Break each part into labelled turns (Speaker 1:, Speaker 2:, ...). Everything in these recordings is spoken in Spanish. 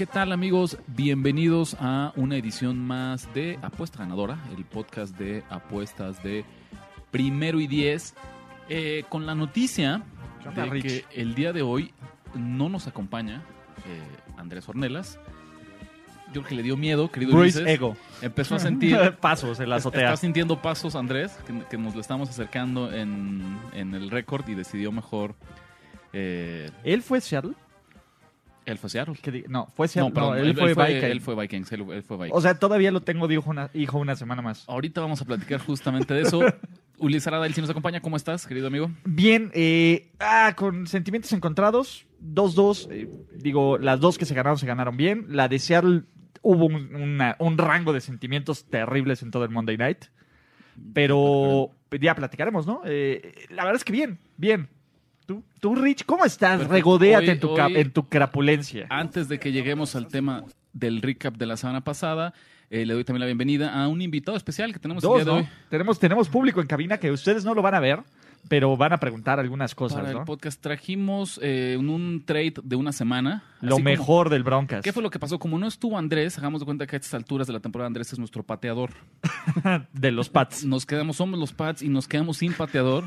Speaker 1: ¿Qué tal amigos? Bienvenidos a una edición más de Apuesta Ganadora, el podcast de apuestas de primero y diez, eh, con la noticia de
Speaker 2: Rich?
Speaker 1: que el día de hoy no nos acompaña eh, Andrés Ornelas. Yo creo que le dio miedo, querido
Speaker 2: Bruce
Speaker 1: Ulises.
Speaker 2: Ego.
Speaker 1: Empezó a sentir
Speaker 2: Pasos en la azotea.
Speaker 1: Está sintiendo pasos, Andrés, que, que nos lo estamos acercando en, en el récord y decidió mejor. Eh,
Speaker 2: ¿Él fue Seattle?
Speaker 1: Él fue Seattle.
Speaker 2: Que di- No, fue
Speaker 1: No,
Speaker 2: Seattle.
Speaker 1: perdón,
Speaker 2: no, él, fue
Speaker 1: él fue Vikings. Él, él fue Vikings.
Speaker 2: O sea, todavía lo tengo de hijo una, hijo una semana más.
Speaker 1: Ahorita vamos a platicar justamente de eso. Ulises Arada, él sí nos acompaña. ¿Cómo estás, querido amigo?
Speaker 2: Bien, eh, ah, con sentimientos encontrados. 2-2. eh, digo, las dos que se ganaron se ganaron bien. La de Seattle hubo un, una- un rango de sentimientos terribles en todo el Monday Night. Pero ya platicaremos, ¿no? Eh, la verdad es que bien, bien. ¿Tú, tú Rich, ¿cómo estás? Regodéate
Speaker 1: Hoy-
Speaker 2: en, tu ca-
Speaker 1: hoy-
Speaker 2: en tu crapulencia.
Speaker 1: Antes de que lleguemos al tema del recap de la semana pasada, eh, le doy también la bienvenida a un invitado especial que tenemos el
Speaker 2: Dos,
Speaker 1: día de
Speaker 2: ¿no?
Speaker 1: hoy.
Speaker 2: Tenemos, tenemos público en cabina que ustedes no lo van a ver, pero van a preguntar algunas cosas,
Speaker 1: Para el
Speaker 2: ¿no?
Speaker 1: podcast trajimos eh, un, un trade de una semana.
Speaker 2: Lo
Speaker 1: así como-
Speaker 2: mejor del Broncas.
Speaker 1: ¿Qué fue lo que pasó? Como no estuvo Andrés, hagamos de cuenta que a estas alturas de la temporada Andrés es nuestro pateador.
Speaker 2: de los Pats.
Speaker 1: Nos quedamos, somos los Pats y nos quedamos sin pateador.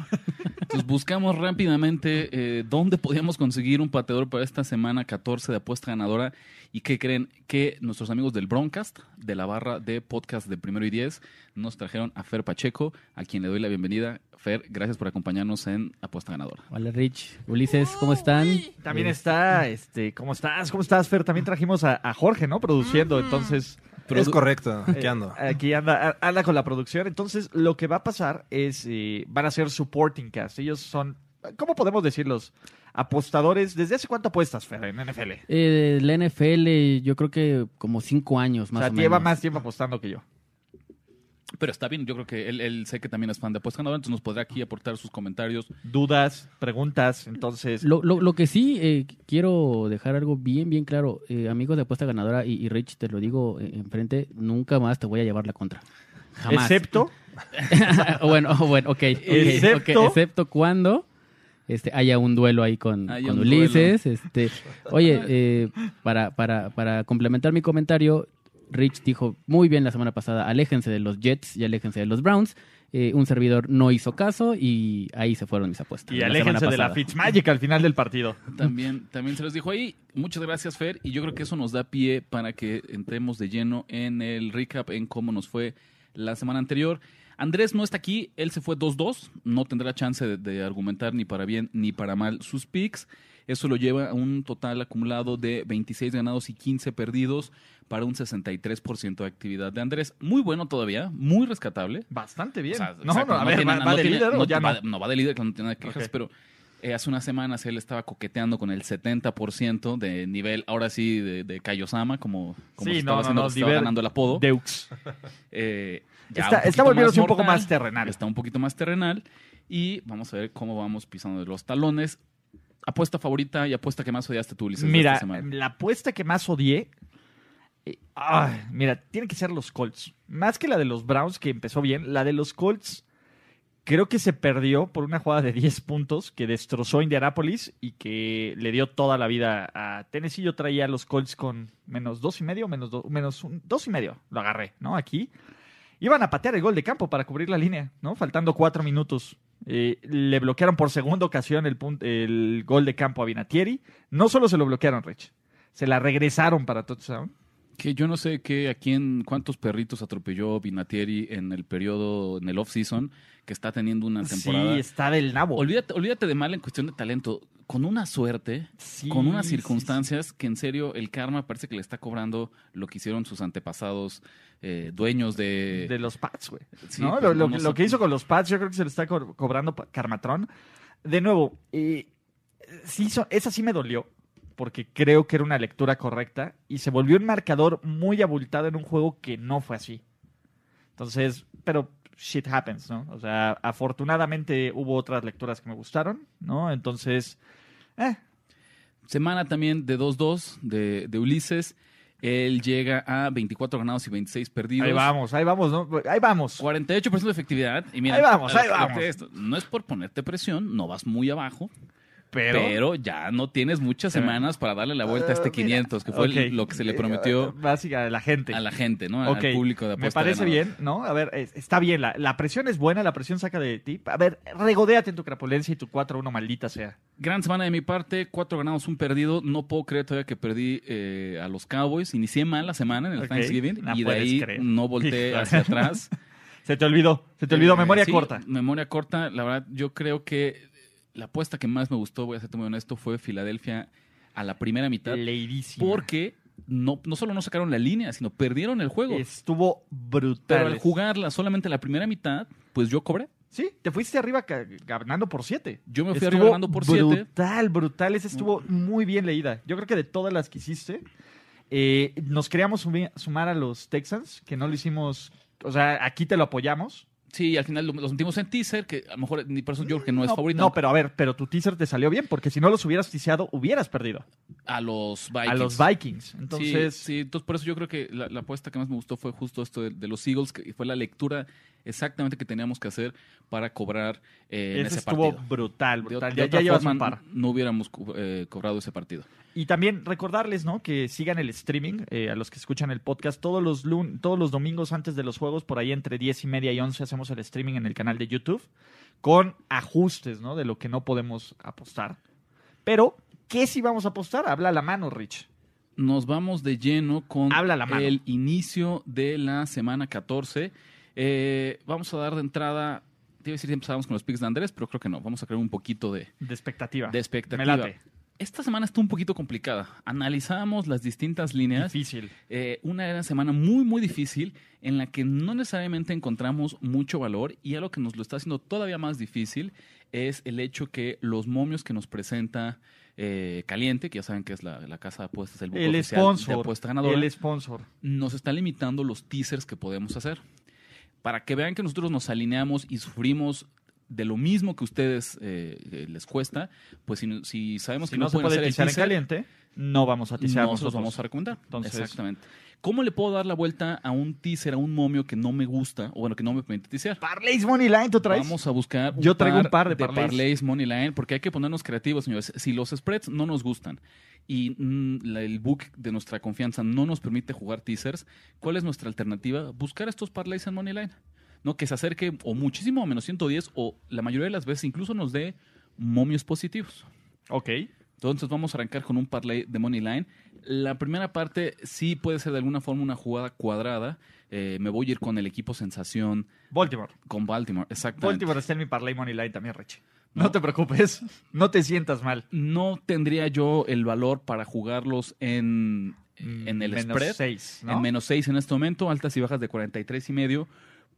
Speaker 1: Entonces buscamos rápidamente eh, dónde podíamos conseguir un pateador para esta semana 14 de apuesta ganadora. ¿Y qué creen? Que nuestros amigos del Broncast, de la barra de podcast de Primero y Diez, nos trajeron a Fer Pacheco, a quien le doy la bienvenida. Fer, gracias por acompañarnos en Apuesta Ganadora.
Speaker 3: Hola Rich, Ulises, ¿cómo están?
Speaker 2: También
Speaker 3: Eh,
Speaker 2: está, este, ¿cómo estás? ¿Cómo estás, Fer? También trajimos a, a Jorge, ¿no? Produciendo, entonces...
Speaker 4: es correcto, aquí
Speaker 2: eh,
Speaker 4: ando.
Speaker 2: aquí anda, anda con la producción. Entonces, lo que va a pasar es, eh, van a ser supporting cast. Ellos son, ¿cómo podemos decirlos? Apostadores. ¿Desde hace cuánto apuestas, Fer, en NFL?
Speaker 3: eh, la NFL, yo creo que como cinco años
Speaker 2: O
Speaker 3: más
Speaker 2: sea,
Speaker 3: o,
Speaker 2: lleva
Speaker 3: menos.
Speaker 2: más tiempo apostando que yo.
Speaker 1: Pero está bien, yo creo que él, él sé que también es fan de Apuesta Ganadora, entonces nos podrá aquí aportar sus comentarios.
Speaker 2: Dudas, preguntas, entonces...
Speaker 3: Lo, lo- lo que sí, eh, quiero dejar algo bien, bien claro. Eh, amigos de apuesta ganadora, y, y Rich, te lo digo eh, enfrente, nunca más te voy a llevar la contra. Jamás.
Speaker 2: Excepto
Speaker 3: bueno, oh, bueno, ok. ok,
Speaker 2: Excepto-
Speaker 3: excepto cuando este, haya un duelo ahí con, con Ulises. Este, oye, eh, para, para, para complementar mi comentario, Rich dijo muy bien la semana pasada, aléjense de los Jets y aléjense de los Browns. Eh, un servidor no hizo caso y ahí se fueron mis apuestas.
Speaker 2: y
Speaker 3: la
Speaker 2: aléjense de la. Fitzmagic al final del partido.
Speaker 1: También, también se los dijo ahí. Muchas gracias, Fer. Y yo creo que eso nos da pie para que entremos de lleno en el recap, en cómo nos fue la semana anterior. Andrés no está aquí, él se fue 2-2, no tendrá chance de, de argumentar ni para bien ni para mal sus picks. Eso lo lleva a un total acumulado de 26 ganados y 15 perdidos para un 63% de actividad de Andrés. Muy bueno todavía, muy rescatable.
Speaker 2: Bastante bien.
Speaker 1: O sea,
Speaker 2: no,
Speaker 1: exacto,
Speaker 2: no, a ver,
Speaker 1: tiene
Speaker 2: ¿va,
Speaker 1: nada-
Speaker 2: va
Speaker 1: no
Speaker 2: de líder
Speaker 1: no,
Speaker 2: ya
Speaker 1: va,
Speaker 2: no?
Speaker 1: no va de líder, que no tiene nada que quejarse,
Speaker 2: Ok.
Speaker 1: pero eh, hace unas semanas él estaba coqueteando con el 70% de nivel, ahora sí, de, de como, como
Speaker 2: Sí,
Speaker 1: estaba
Speaker 2: no, no,
Speaker 1: haciendo,
Speaker 2: no,
Speaker 1: estaba ganando el apodo.
Speaker 2: Deux.
Speaker 1: Eh,
Speaker 2: Está, está volviéndose un poco más terrenal.
Speaker 1: Está un poquito más terrenal. Y vamos a ver cómo vamos pisando de los talones. Apuesta favorita y apuesta que más odiaste tú, Ulises,
Speaker 2: Mira,
Speaker 1: esta semana.
Speaker 2: la apuesta que más odié. eh, ay, mira, tiene que ser los Colts. Más que la de los Browns, que empezó bien, la de los Colts creo que se perdió por una jugada de 10 puntos que destrozó a Indianapolis y que le dio toda la vida a Tennessee. Yo traía a los Colts con menos dos y medio, menos, do- menos un- dos y medio. Lo agarré, ¿no? Aquí. Iban a patear el gol de campo para cubrir la línea, ¿no? Faltando cuatro minutos. Eh, le bloquearon por segunda ocasión el, gol de campo a Vinatieri. No solo se lo bloquearon, Rich. Se la regresaron para touchdown.
Speaker 1: Que yo no sé qué, a quién, cuántos perritos atropelló Vinatieri en el periodo, en el off-season, que está teniendo una temporada.
Speaker 2: Sí, está del nabo.
Speaker 1: Olvídate, olvídate de mal en cuestión de talento. Con una suerte,
Speaker 2: Sí,
Speaker 1: con unas
Speaker 2: sí,
Speaker 1: circunstancias que en serio el karma parece que le está cobrando lo que hicieron sus antepasados eh, dueños de...
Speaker 2: de los Pats, güey. ¿no? Lo, que hizo con los Pats, yo creo que se le está co- cobrando Carmatrón. De nuevo, eh, sí, so- esa sí me dolió, porque creo que era una lectura correcta y se volvió un marcador muy abultado en un juego que no fue así. Entonces, pero shit happens, ¿no? O sea, afortunadamente hubo otras lecturas que me gustaron, ¿no? Entonces, eh,
Speaker 1: Semana también de 2-2 de, de Ulises. Él llega a 24 ganados y 26 perdidos.
Speaker 2: ahí vamos, ahí vamos, ¿no? Ahí vamos.
Speaker 1: 48% de efectividad. Y mira,
Speaker 2: Ahí vamos, ahí vamos.
Speaker 1: esto, no es por ponerte presión, no vas muy abajo,
Speaker 2: Pero,
Speaker 1: pero, ya no tienes muchas
Speaker 2: Pero-
Speaker 1: semanas para darle la vuelta a este
Speaker 2: Ah, mira.
Speaker 1: 500, que fue lo que se le
Speaker 2: Eh,
Speaker 1: prometió
Speaker 2: Básica, a la gente.
Speaker 1: a la gente, ¿no? Al público de
Speaker 2: Me
Speaker 1: apuesta
Speaker 2: parece
Speaker 1: ganadora.
Speaker 2: bien, ¿no? A ver, es- está bien. La, la presión es buena, la presión saca de ti. A ver, regodéate en tu crapulencia y tu 4-1 maldita sea.
Speaker 1: Gran semana de mi parte, cuatro ganados, un perdido. No puedo creer todavía que perdí eh, a los Cowboys. Inicié mal la semana en el Thanksgiving
Speaker 2: no
Speaker 1: y de ahí
Speaker 2: creer.
Speaker 1: no volteé hacia atrás.
Speaker 2: Se te olvidó, se te olvidó.
Speaker 1: Eh,
Speaker 2: Memoria
Speaker 1: sí,
Speaker 2: corta.
Speaker 1: Memoria corta. La verdad, yo creo que la apuesta que más me gustó, voy a ser muy honesto, fue Filadelfia a la primera mitad.
Speaker 2: Leidísima.
Speaker 1: Porque no, no solo no sacaron la línea, sino perdieron el juego.
Speaker 2: Estuvo brutal.
Speaker 1: Pero al jugarla solamente la primera mitad, pues yo cobré.
Speaker 2: Sí, te fuiste arriba ganando por 7.
Speaker 1: Yo me fui
Speaker 2: Estuvo
Speaker 1: arriba ganando por siete.
Speaker 2: Brutal, brutal. Esa estuvo muy bien leída. Yo creo que de todas las que hiciste, eh, nos queríamos sumar a los Texans, que no lo hicimos. O sea, aquí te lo apoyamos.
Speaker 1: Sí, al final lo, lo sentimos en teaser, que a lo mejor ni por eso yo creo que no es favorito.
Speaker 2: No, pero a ver, pero tu teaser te salió bien, porque si no los hubieras tiseado, hubieras perdido.
Speaker 1: a los Vikings.
Speaker 2: A los Vikings.
Speaker 1: Sí,
Speaker 2: Entonces,
Speaker 1: sí, entonces por eso yo creo que la, la apuesta que más me gustó fue justo esto de, de los Eagles, que fue la lectura exactamente que teníamos que hacer para cobrar eh, en
Speaker 2: ese estuvo
Speaker 1: partido.
Speaker 2: brutal,
Speaker 1: De,
Speaker 2: brutal.
Speaker 1: de
Speaker 2: ya,
Speaker 1: otra
Speaker 2: ya
Speaker 1: forma,
Speaker 2: un par.
Speaker 1: no hubiéramos eh, cobrado ese partido.
Speaker 2: Y también recordarles, ¿no? Que sigan el streaming, eh, a los que escuchan el podcast, todos los, lun- todos los domingos antes de los juegos, por ahí entre 10 y media y 11 hacemos el streaming en el canal de YouTube, con ajustes, ¿no? De lo que no podemos apostar. Pero, ¿qué sí vamos a apostar? Habla a la mano, Rich.
Speaker 1: Nos vamos de lleno con
Speaker 2: Habla la mano.
Speaker 1: el inicio de la semana 14. Eh, vamos a dar de entrada, te iba a decir siempre estábamos con los picks de Andrés, pero creo que no. Vamos a crear un poquito de,
Speaker 2: De expectativa.
Speaker 1: de expectativa.
Speaker 2: Me late.
Speaker 1: Esta semana está un poquito complicada. Analizábamos las distintas líneas.
Speaker 2: Difícil.
Speaker 1: Eh, una era semana muy, muy difícil en la que no necesariamente encontramos mucho valor y algo que nos lo está haciendo todavía más difícil es el hecho que los momios que nos presenta eh, Caliente, que ya saben que es la, la casa de apuestas, el
Speaker 2: El
Speaker 1: oficial de
Speaker 2: sponsor.
Speaker 1: apuesta ganadora,
Speaker 2: El sponsor.
Speaker 1: nos está limitando los teasers que podemos hacer. Para que vean que nosotros nos alineamos y sufrimos de lo mismo que ustedes eh, eh, les cuesta, pues si, si sabemos
Speaker 2: Si
Speaker 1: que
Speaker 2: no,
Speaker 1: no,
Speaker 2: se
Speaker 1: pueden
Speaker 2: puede
Speaker 1: hacer el
Speaker 2: tisear en caliente, no vamos a tisear
Speaker 1: no
Speaker 2: nosotros.
Speaker 1: vamos a recomendar.
Speaker 2: Entonces-
Speaker 1: Exactamente. ¿Cómo le puedo dar la vuelta a un teaser, a un momio que no me gusta o bueno, que no me permite teasear?
Speaker 2: Parlays Money Line, ¿tú traes?
Speaker 1: Vamos a buscar
Speaker 2: Yo traigo un par de parlays.
Speaker 1: Money Line porque hay que ponernos creativos, señores. Si los spreads no nos gustan y mm, la- el book de nuestra confianza no nos permite jugar teasers, ¿cuál es nuestra alternativa? Buscar estos parlays en Money Line. ¿No? Que se acerque o muchísimo a menos 110 o la mayoría de las veces incluso nos dé momios positivos.
Speaker 2: Ok.
Speaker 1: Entonces vamos a arrancar con un parlay de Money Line. La primera parte sí puede ser de alguna forma una jugada cuadrada. Eh, me voy a ir con el equipo sensación,
Speaker 2: Baltimore.
Speaker 1: con Baltimore, exactamente.
Speaker 2: Baltimore está en mi parlay Money Line también, Rich.
Speaker 1: No.
Speaker 2: No te preocupes. No te sientas mal.
Speaker 1: No tendría yo el valor para jugarlos en, en el
Speaker 2: Menos
Speaker 1: spread.
Speaker 2: seis, ¿no?
Speaker 1: En menos 6 en este momento, altas y bajas de 43 y medio,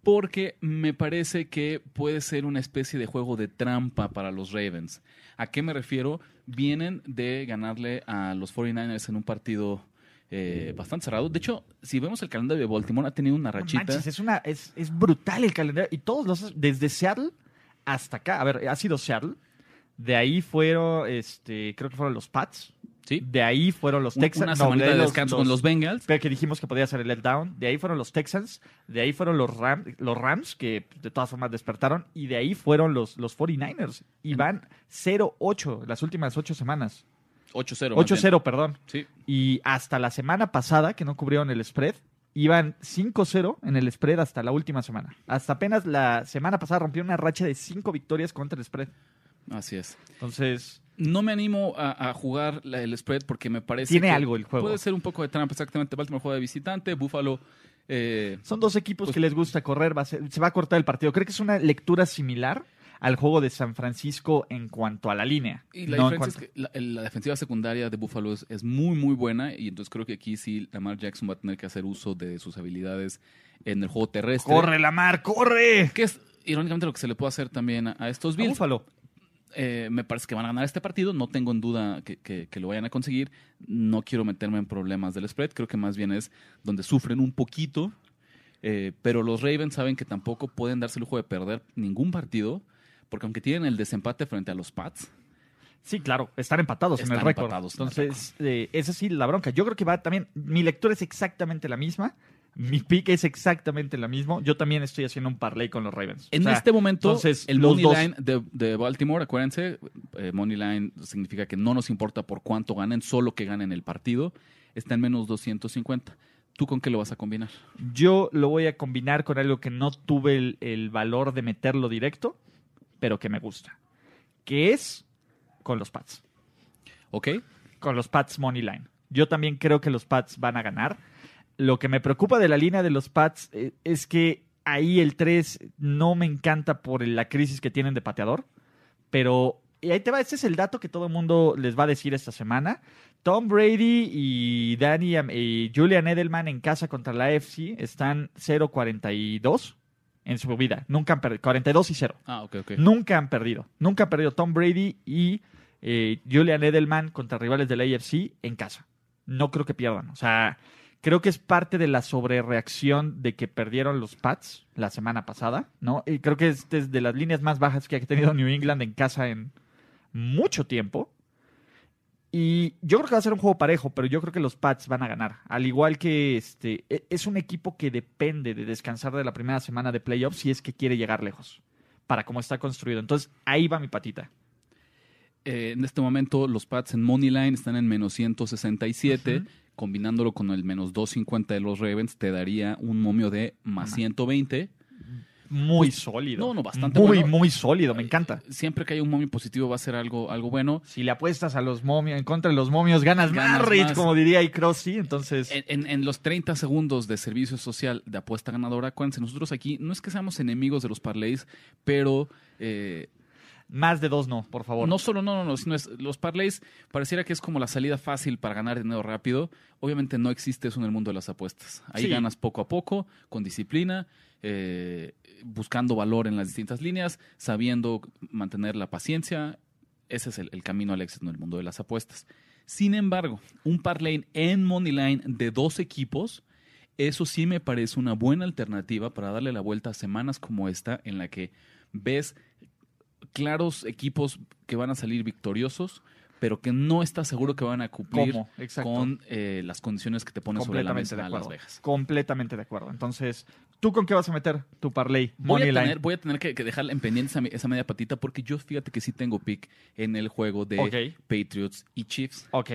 Speaker 1: porque me parece que puede ser una especie de juego de trampa para los Ravens. ¿A qué me refiero? Vienen de ganarle a los 49ers en un partido eh, bastante cerrado. De hecho, si vemos el calendario de Baltimore, ha tenido una rachita.
Speaker 2: manches, es, una, es, es brutal el calendario. Y todos los. Desde Seattle hasta acá. A ver, ha sido Seattle. De ahí fueron. este Creo que fueron los Pats.
Speaker 1: ¿Sí?
Speaker 2: De ahí fueron los Texans.
Speaker 1: Una
Speaker 2: no, de
Speaker 1: de
Speaker 2: los-
Speaker 1: descanso
Speaker 2: los-
Speaker 1: con los Bengals.
Speaker 2: Pero que dijimos que podía ser el letdown. De ahí fueron los Texans. De ahí fueron los, Ram- los Rams, que de todas formas despertaron. Y de ahí fueron los, los 49ers. Y van 0-8 las últimas ocho semanas.
Speaker 1: 8-0. más bien.
Speaker 2: 8-0, perdón.
Speaker 1: Sí.
Speaker 2: Y hasta la semana pasada, que no cubrieron el spread, iban 5-0 en el spread hasta la última semana. Hasta apenas la semana pasada rompieron una racha de 5 victorias contra el spread.
Speaker 1: Así es.
Speaker 2: Entonces,
Speaker 1: No me animo a, a jugar la- el spread porque me parece
Speaker 2: Tiene
Speaker 1: que
Speaker 2: algo el juego.
Speaker 1: Puede ser un poco de trampa, exactamente. Baltimore juega de visitante, Buffalo... eh,
Speaker 2: son dos equipos
Speaker 1: Pues-
Speaker 2: que les gusta correr, va a ser- se va a cortar el partido. Creo que es una lectura similar al juego de San Francisco en cuanto a la línea.
Speaker 1: y la
Speaker 2: No
Speaker 1: diferencia
Speaker 2: cuanto-
Speaker 1: es que la, la defensiva secundaria de Buffalo es, es muy, muy buena y entonces creo que aquí sí Lamar Jackson va a tener que hacer uso de sus habilidades en el juego terrestre.
Speaker 2: ¡Corre, Lamar, corre!
Speaker 1: Que es irónicamente lo que se le puede hacer también a, a estos
Speaker 2: A
Speaker 1: Bills. Eh, me parece que van a ganar este partido. No tengo en duda que, que- que lo vayan a conseguir. No quiero meterme en problemas del spread. Creo que más bien es donde sufren un poquito. Eh, pero los Ravens saben que tampoco pueden darse el lujo de perder ningún partido, porque aunque tienen el desempate frente a los Pats,
Speaker 2: Sí, claro, están empatados en el récord.
Speaker 1: empatados en el
Speaker 2: Entonces, eh, esa sí, la bronca. Yo creo que va también. Mi lectura es exactamente la misma. Mi pick es exactamente la misma. Yo también estoy haciendo un parlay con los Ravens.
Speaker 1: En
Speaker 2: O sea,
Speaker 1: este momento,
Speaker 2: entonces,
Speaker 1: el money
Speaker 2: dos-
Speaker 1: line de, de Baltimore, acuérdense, eh, money line significa que no nos importa por cuánto ganen, solo que ganen el partido, está en menos 250. ¿Tú con qué lo vas a combinar?
Speaker 2: Yo lo voy a combinar con algo que no tuve el, el valor de meterlo directo, pero que me gusta. Que es con los Pats.
Speaker 1: ¿Ok?
Speaker 2: Con los Pats Money Line. Yo también creo que los Pats van a ganar. Lo que me preocupa de la línea de los Pats eh, es que ahí el 3 no me encanta por la crisis que tienen de pateador. Pero y ahí te va, este es el dato que todo el mundo les va a decir esta semana. Tom Brady y Danny y Julian Edelman en casa contra la AFC están 0-42 en su vida. Nunca han perdido. 42 y 0.
Speaker 1: Ah, ok, ok.
Speaker 2: Nunca han perdido. Nunca han perdido Tom Brady y eh, Julian Edelman contra rivales de la AFC en casa. No creo que pierdan. O sea, creo que es parte de la sobrereacción de que perdieron los Pats la semana pasada, ¿no? Y creo que es de las líneas más bajas que ha tenido New England en casa en mucho tiempo. Y yo creo que va a ser un juego parejo, pero yo creo que los Pats van a ganar. Al igual que este, e- es un equipo que depende de descansar de la primera semana de playoffs si es que quiere llegar lejos, para cómo está construido. Entonces, ahí va mi patita.
Speaker 1: Eh, en este momento, los Pats en money line están en menos 167. Combinándolo con el menos 250 de los Ravens, te daría un momio de más
Speaker 2: Ajá.
Speaker 1: 120.
Speaker 2: Muy sólido.
Speaker 1: no, no, bastante
Speaker 2: Muy,
Speaker 1: bueno.
Speaker 2: muy sólido, me encanta.
Speaker 1: Siempre que hay un momio positivo va a ser algo, algo bueno.
Speaker 2: Si le apuestas a los momios, en contra de los momios, ganas,
Speaker 1: Ganas
Speaker 2: más, Rich, como diría Icrossi. Entonces,
Speaker 1: En, en- en los 30 segundos de servicio social de apuesta ganadora, acuérdense, nosotros aquí no es que seamos enemigos de los parlays, pero eh,
Speaker 2: más de dos no, por favor.
Speaker 1: no solo no, no, no, sino es, los parlays pareciera que es como la salida fácil para ganar dinero rápido. Obviamente no existe eso en el mundo de las apuestas. Ahí
Speaker 2: Sí.
Speaker 1: ganas poco a poco, con disciplina, eh, buscando valor en las distintas líneas, sabiendo mantener la paciencia. Ese es el, el camino al éxito en el mundo de las apuestas. Sin embargo, un parlay en Moneyline de dos equipos, eso sí me parece una buena alternativa para darle la vuelta a semanas como esta, en la que ves claros equipos que van a salir victoriosos, pero que no estás seguro que van a cumplir con eh, las condiciones que te ponen sobre la mesa
Speaker 2: de
Speaker 1: Las. Vegas.
Speaker 2: Completamente de acuerdo. Entonces, ¿tú con qué vas a meter tu parlay?
Speaker 1: Voy a, tener, voy a tener que, que dejar en pendiente esa, esa media patita porque yo fíjate que sí tengo pick en el juego de. Patriots y Chiefs.
Speaker 2: Ok.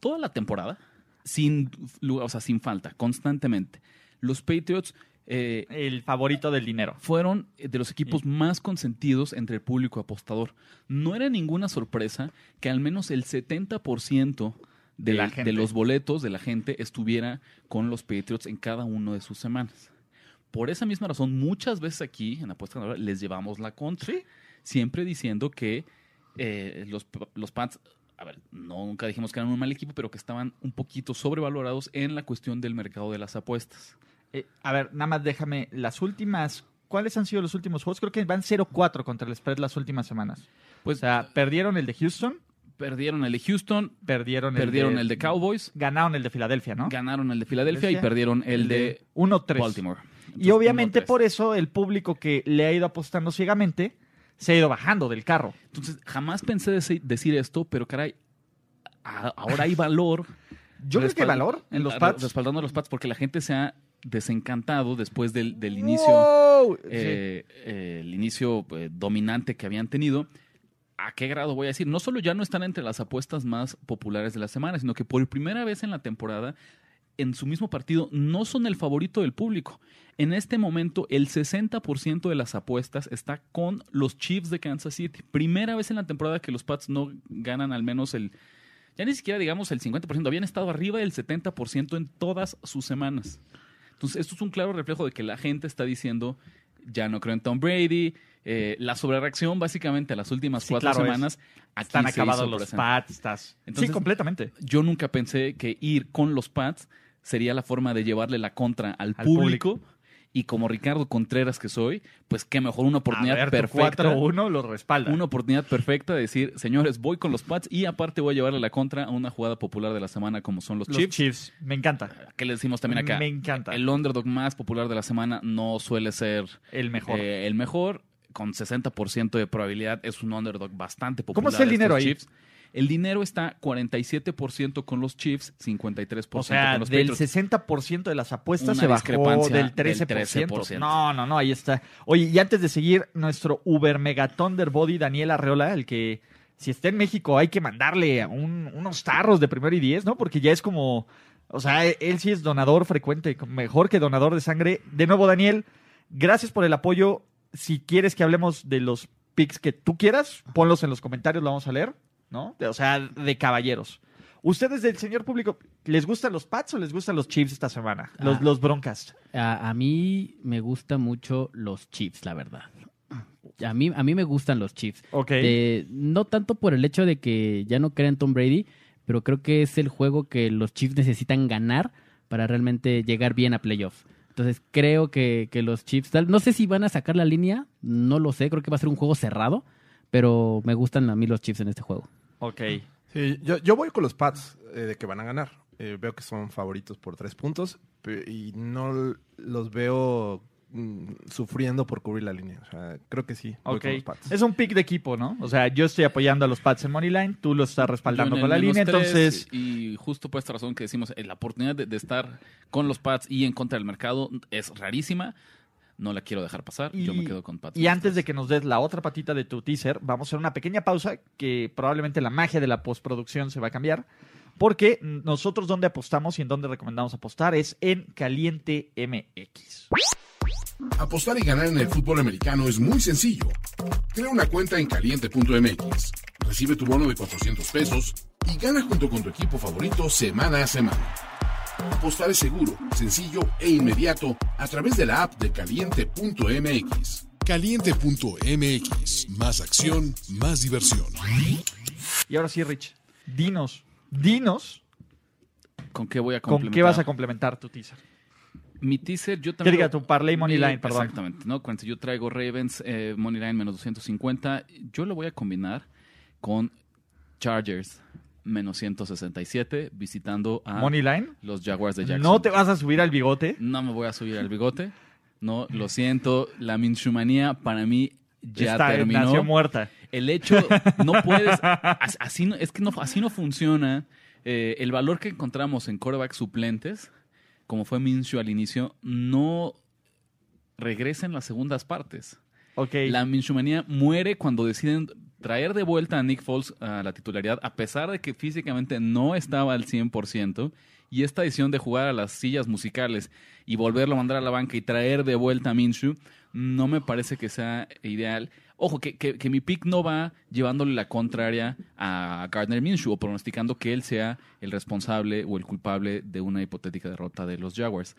Speaker 1: Toda la temporada, sin, o sea, sin falta, constantemente. Los Patriots eh,
Speaker 2: El favorito del dinero.
Speaker 1: fueron de los equipos más consentidos entre el público apostador. No era ninguna sorpresa que al menos el 70% de,
Speaker 2: la
Speaker 1: de los boletos de la gente estuviera con los Patriots en cada una de sus semanas. Por esa misma razón, muchas veces aquí en Apuesta Ganadora les llevamos la contra. Siempre diciendo que eh, los, los Pats, a ver, no, nunca dijimos que eran un mal equipo, pero que estaban un poquito sobrevalorados en la cuestión del mercado de las apuestas.
Speaker 2: Eh, a ver, nada más déjame. Las últimas. ¿Cuáles han sido los últimos juegos? Creo que van 0-4 contra el spread las últimas semanas.
Speaker 1: Pues
Speaker 2: O sea, perdieron el de Houston,
Speaker 1: perdieron el de Houston,
Speaker 2: perdieron,
Speaker 1: perdieron
Speaker 2: el,
Speaker 1: el de Cowboys,
Speaker 2: Ganaron el de Filadelfia, ¿no?
Speaker 1: ganaron el de Filadelfia y perdieron el, de,
Speaker 2: 1-3.
Speaker 1: Baltimore.
Speaker 2: Y obviamente
Speaker 1: 1-3.
Speaker 2: por eso el público que le ha ido apostando ciegamente se ha ido bajando del carro.
Speaker 1: Entonces, jamás pensé deci- decir esto, pero caray, ahora hay valor.
Speaker 2: Yo creo que hay valor en los pads.
Speaker 1: Respaldando los Pats porque la gente se ha desencantado después del, del inicio,
Speaker 2: ¡Wow!
Speaker 1: eh, eh, el inicio eh, dominante que habían tenido. ¿A qué grado voy a decir? No solo ya no están entre las apuestas más populares de la semana, sino que por primera vez en la temporada, en su mismo partido, no son el favorito del público. En este momento, el 60% de las apuestas está con los Chiefs de Kansas City. Primera vez en la temporada que los Pats no ganan al menos el, ya ni siquiera digamos el 50%, habían estado arriba del 70% en todas sus semanas. Entonces, esto es un claro reflejo de que la gente está diciendo, ya no creo en Tom Brady. Eh, la sobrereacción básicamente a las últimas
Speaker 2: Sí,
Speaker 1: cuatro
Speaker 2: claro, es.
Speaker 1: semanas. aquí
Speaker 2: Están acabados los. Estás...
Speaker 1: Entonces-
Speaker 2: sí, completamente.
Speaker 1: Yo nunca pensé que ir con los Pats sería la forma de llevarle la contra al,
Speaker 2: Al
Speaker 1: público, Y como Ricardo Contreras que soy, pues qué mejor una oportunidad
Speaker 2: ver,
Speaker 1: perfecta.
Speaker 2: 4-1 lo respalda.
Speaker 1: Una oportunidad perfecta de decir, señores, voy con los Pats y aparte voy a llevarle la contra a una jugada popular de la semana como son los,
Speaker 2: los
Speaker 1: Chiefs.
Speaker 2: Chiefs. Me encanta.
Speaker 1: ¿Qué le decimos también acá?
Speaker 2: Me encanta.
Speaker 1: El underdog más popular de la semana no suele ser
Speaker 2: El mejor.
Speaker 1: eh, el mejor. Con 60% de probabilidad es un underdog bastante popular.
Speaker 2: ¿Cómo está el dinero ahí?
Speaker 1: Chiefs. El dinero está 47% con los Chiefs, 53%
Speaker 2: o sea,
Speaker 1: con los
Speaker 2: del
Speaker 1: Patriots.
Speaker 2: 60% de las apuestas
Speaker 1: Una
Speaker 2: se bajó
Speaker 1: discrepancia
Speaker 2: del
Speaker 1: del
Speaker 2: 13%.
Speaker 1: 13%.
Speaker 2: No, no, no, ahí está. Oye, y antes de seguir, nuestro Uber Mega Thunder Body, Daniel Arreola, el que si está en México hay que mandarle un- unos tarros de primero y diez, ¿no? Porque ya es como, o sea, él sí es donador frecuente, mejor que donador de sangre. De nuevo, Daniel, gracias por el apoyo. Si quieres que hablemos de los picks que tú quieras, ponlos en los comentarios, lo vamos a leer, ¿no? O sea, de caballeros. ¿Ustedes del señor público les gustan los Pats o les gustan los Chiefs esta semana? Los,
Speaker 3: Ah.
Speaker 2: los Broncas.
Speaker 3: A, a mí me gustan mucho los Chiefs, la verdad. A mí, a mí me gustan los Chiefs.
Speaker 2: Ok.
Speaker 3: De- no tanto por el hecho de que ya no crean Tom Brady, pero creo que es el juego que los Chiefs necesitan ganar para realmente llegar bien a playoffs. Entonces creo que, que los Chiefs, no sé si van a sacar la línea, no lo sé, creo que va a ser un juego cerrado, pero me gustan a mí los Chiefs en este juego.
Speaker 2: Ok.
Speaker 4: Sí, yo, yo voy con los Pats eh, de que van a ganar. Eh, veo que son favoritos por tres puntos y no los veo mm, sufriendo por cubrir la línea. O sea, creo que sí. Voy
Speaker 2: Ok.
Speaker 4: con los Pats.
Speaker 2: Es un pick de equipo, ¿no? O sea, yo estoy apoyando a los Pats en Moneyline, tú lo estás respaldando con la línea, entonces...
Speaker 1: Y justo por esta razón que decimos, eh, la oportunidad de, de estar con los Pats y en contra del mercado es rarísima. No la quiero dejar pasar. Yo me quedo con Pats.
Speaker 2: Y antes de que nos des la otra patita de tu teaser, vamos a hacer una pequeña pausa que probablemente la magia de la postproducción se va a cambiar. Porque nosotros donde apostamos y en donde recomendamos apostar es en Caliente MX.
Speaker 5: Apostar y ganar en el fútbol americano es muy sencillo. Crea una cuenta en caliente.mx, recibe tu bono de 400 pesos y gana junto con tu equipo favorito semana a semana. Apostar es seguro, sencillo e inmediato a través de la app de caliente.mx.
Speaker 6: Caliente.mx. Más acción, más diversión.
Speaker 2: Y ahora sí, Rich, dinos, dinos
Speaker 1: ¿Con qué voy a
Speaker 2: con
Speaker 1: complementar?
Speaker 2: qué vas a complementar tu teaser.
Speaker 1: Mi teaser, yo
Speaker 2: Que
Speaker 1: también.
Speaker 2: diga tu parlay money line, perdón.
Speaker 1: Exactamente, ¿no? Cuando yo traigo Ravens eh, Money Line menos 250, yo lo voy a combinar con Chargers menos 167, visitando a
Speaker 2: Moneyline.
Speaker 1: los Jaguars de Jackson.
Speaker 2: No te vas a subir al bigote.
Speaker 1: No me voy a subir al bigote. No, lo siento. La Minshumanía para mí ya
Speaker 2: Está,
Speaker 1: terminó.
Speaker 2: nació muerta.
Speaker 1: El hecho, no puedes, as- así no, es que no, así no funciona. Eh, el valor que encontramos en coreback suplentes, como fue Minshew al inicio, no regresa en las segundas partes.
Speaker 2: Ok.
Speaker 1: La Minshumanía muere cuando deciden traer de vuelta a Nick Foles a la titularidad, a pesar de que físicamente no estaba al 100%, y esta decisión de jugar a las sillas musicales y volverlo a mandar a la banca y traer de vuelta a Minshew, no me parece que sea ideal. Ojo, que, que- que mi pick no va llevándole la contraria a Gardner Minshew o pronosticando que él sea el responsable o el culpable de una hipotética derrota de los Jaguars.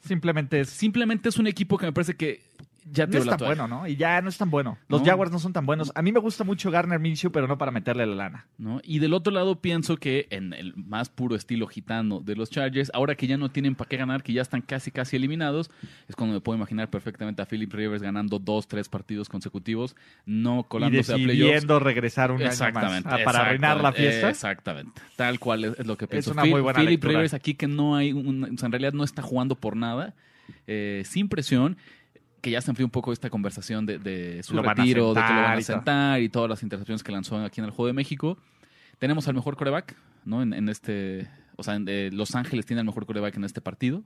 Speaker 2: Simplemente es
Speaker 1: Simplemente es un equipo que me parece que ya
Speaker 2: no es tan
Speaker 1: toalla.
Speaker 2: bueno, ¿no? Y ya no es tan bueno. Los
Speaker 1: No.
Speaker 2: Jaguars no son tan buenos. A mí me gusta mucho Garner Minshew, pero no para meterle la lana.
Speaker 1: ¿no? Y del otro lado pienso que en el más puro estilo gitano de los Chargers, ahora que ya no tienen para qué ganar, que ya están casi casi eliminados, es cuando me puedo imaginar perfectamente a Philip Rivers ganando dos, tres partidos consecutivos, no
Speaker 2: Y
Speaker 1: colándose a playoffs.
Speaker 2: decidiendo regresar un año más
Speaker 1: Exactamente.
Speaker 2: para arruinar la
Speaker 1: exactamente,
Speaker 2: fiesta.
Speaker 1: Exactamente. Tal cual es, es lo que pienso.
Speaker 2: una
Speaker 1: Phil-
Speaker 2: muy buena
Speaker 1: Philip
Speaker 2: lectura.
Speaker 1: Rivers aquí que no hay, un- o sea, en realidad no está jugando por nada, eh, sin presión, que ya se enfrió un poco esta conversación de, de su
Speaker 2: Lo
Speaker 1: retiro, de que lo van a sentar y todas las intercepciones que lanzó aquí en el Juego de México. Tenemos al mejor coreback, ¿no? En, en este, o sea, en, eh, Los Ángeles tiene el mejor coreback en este partido.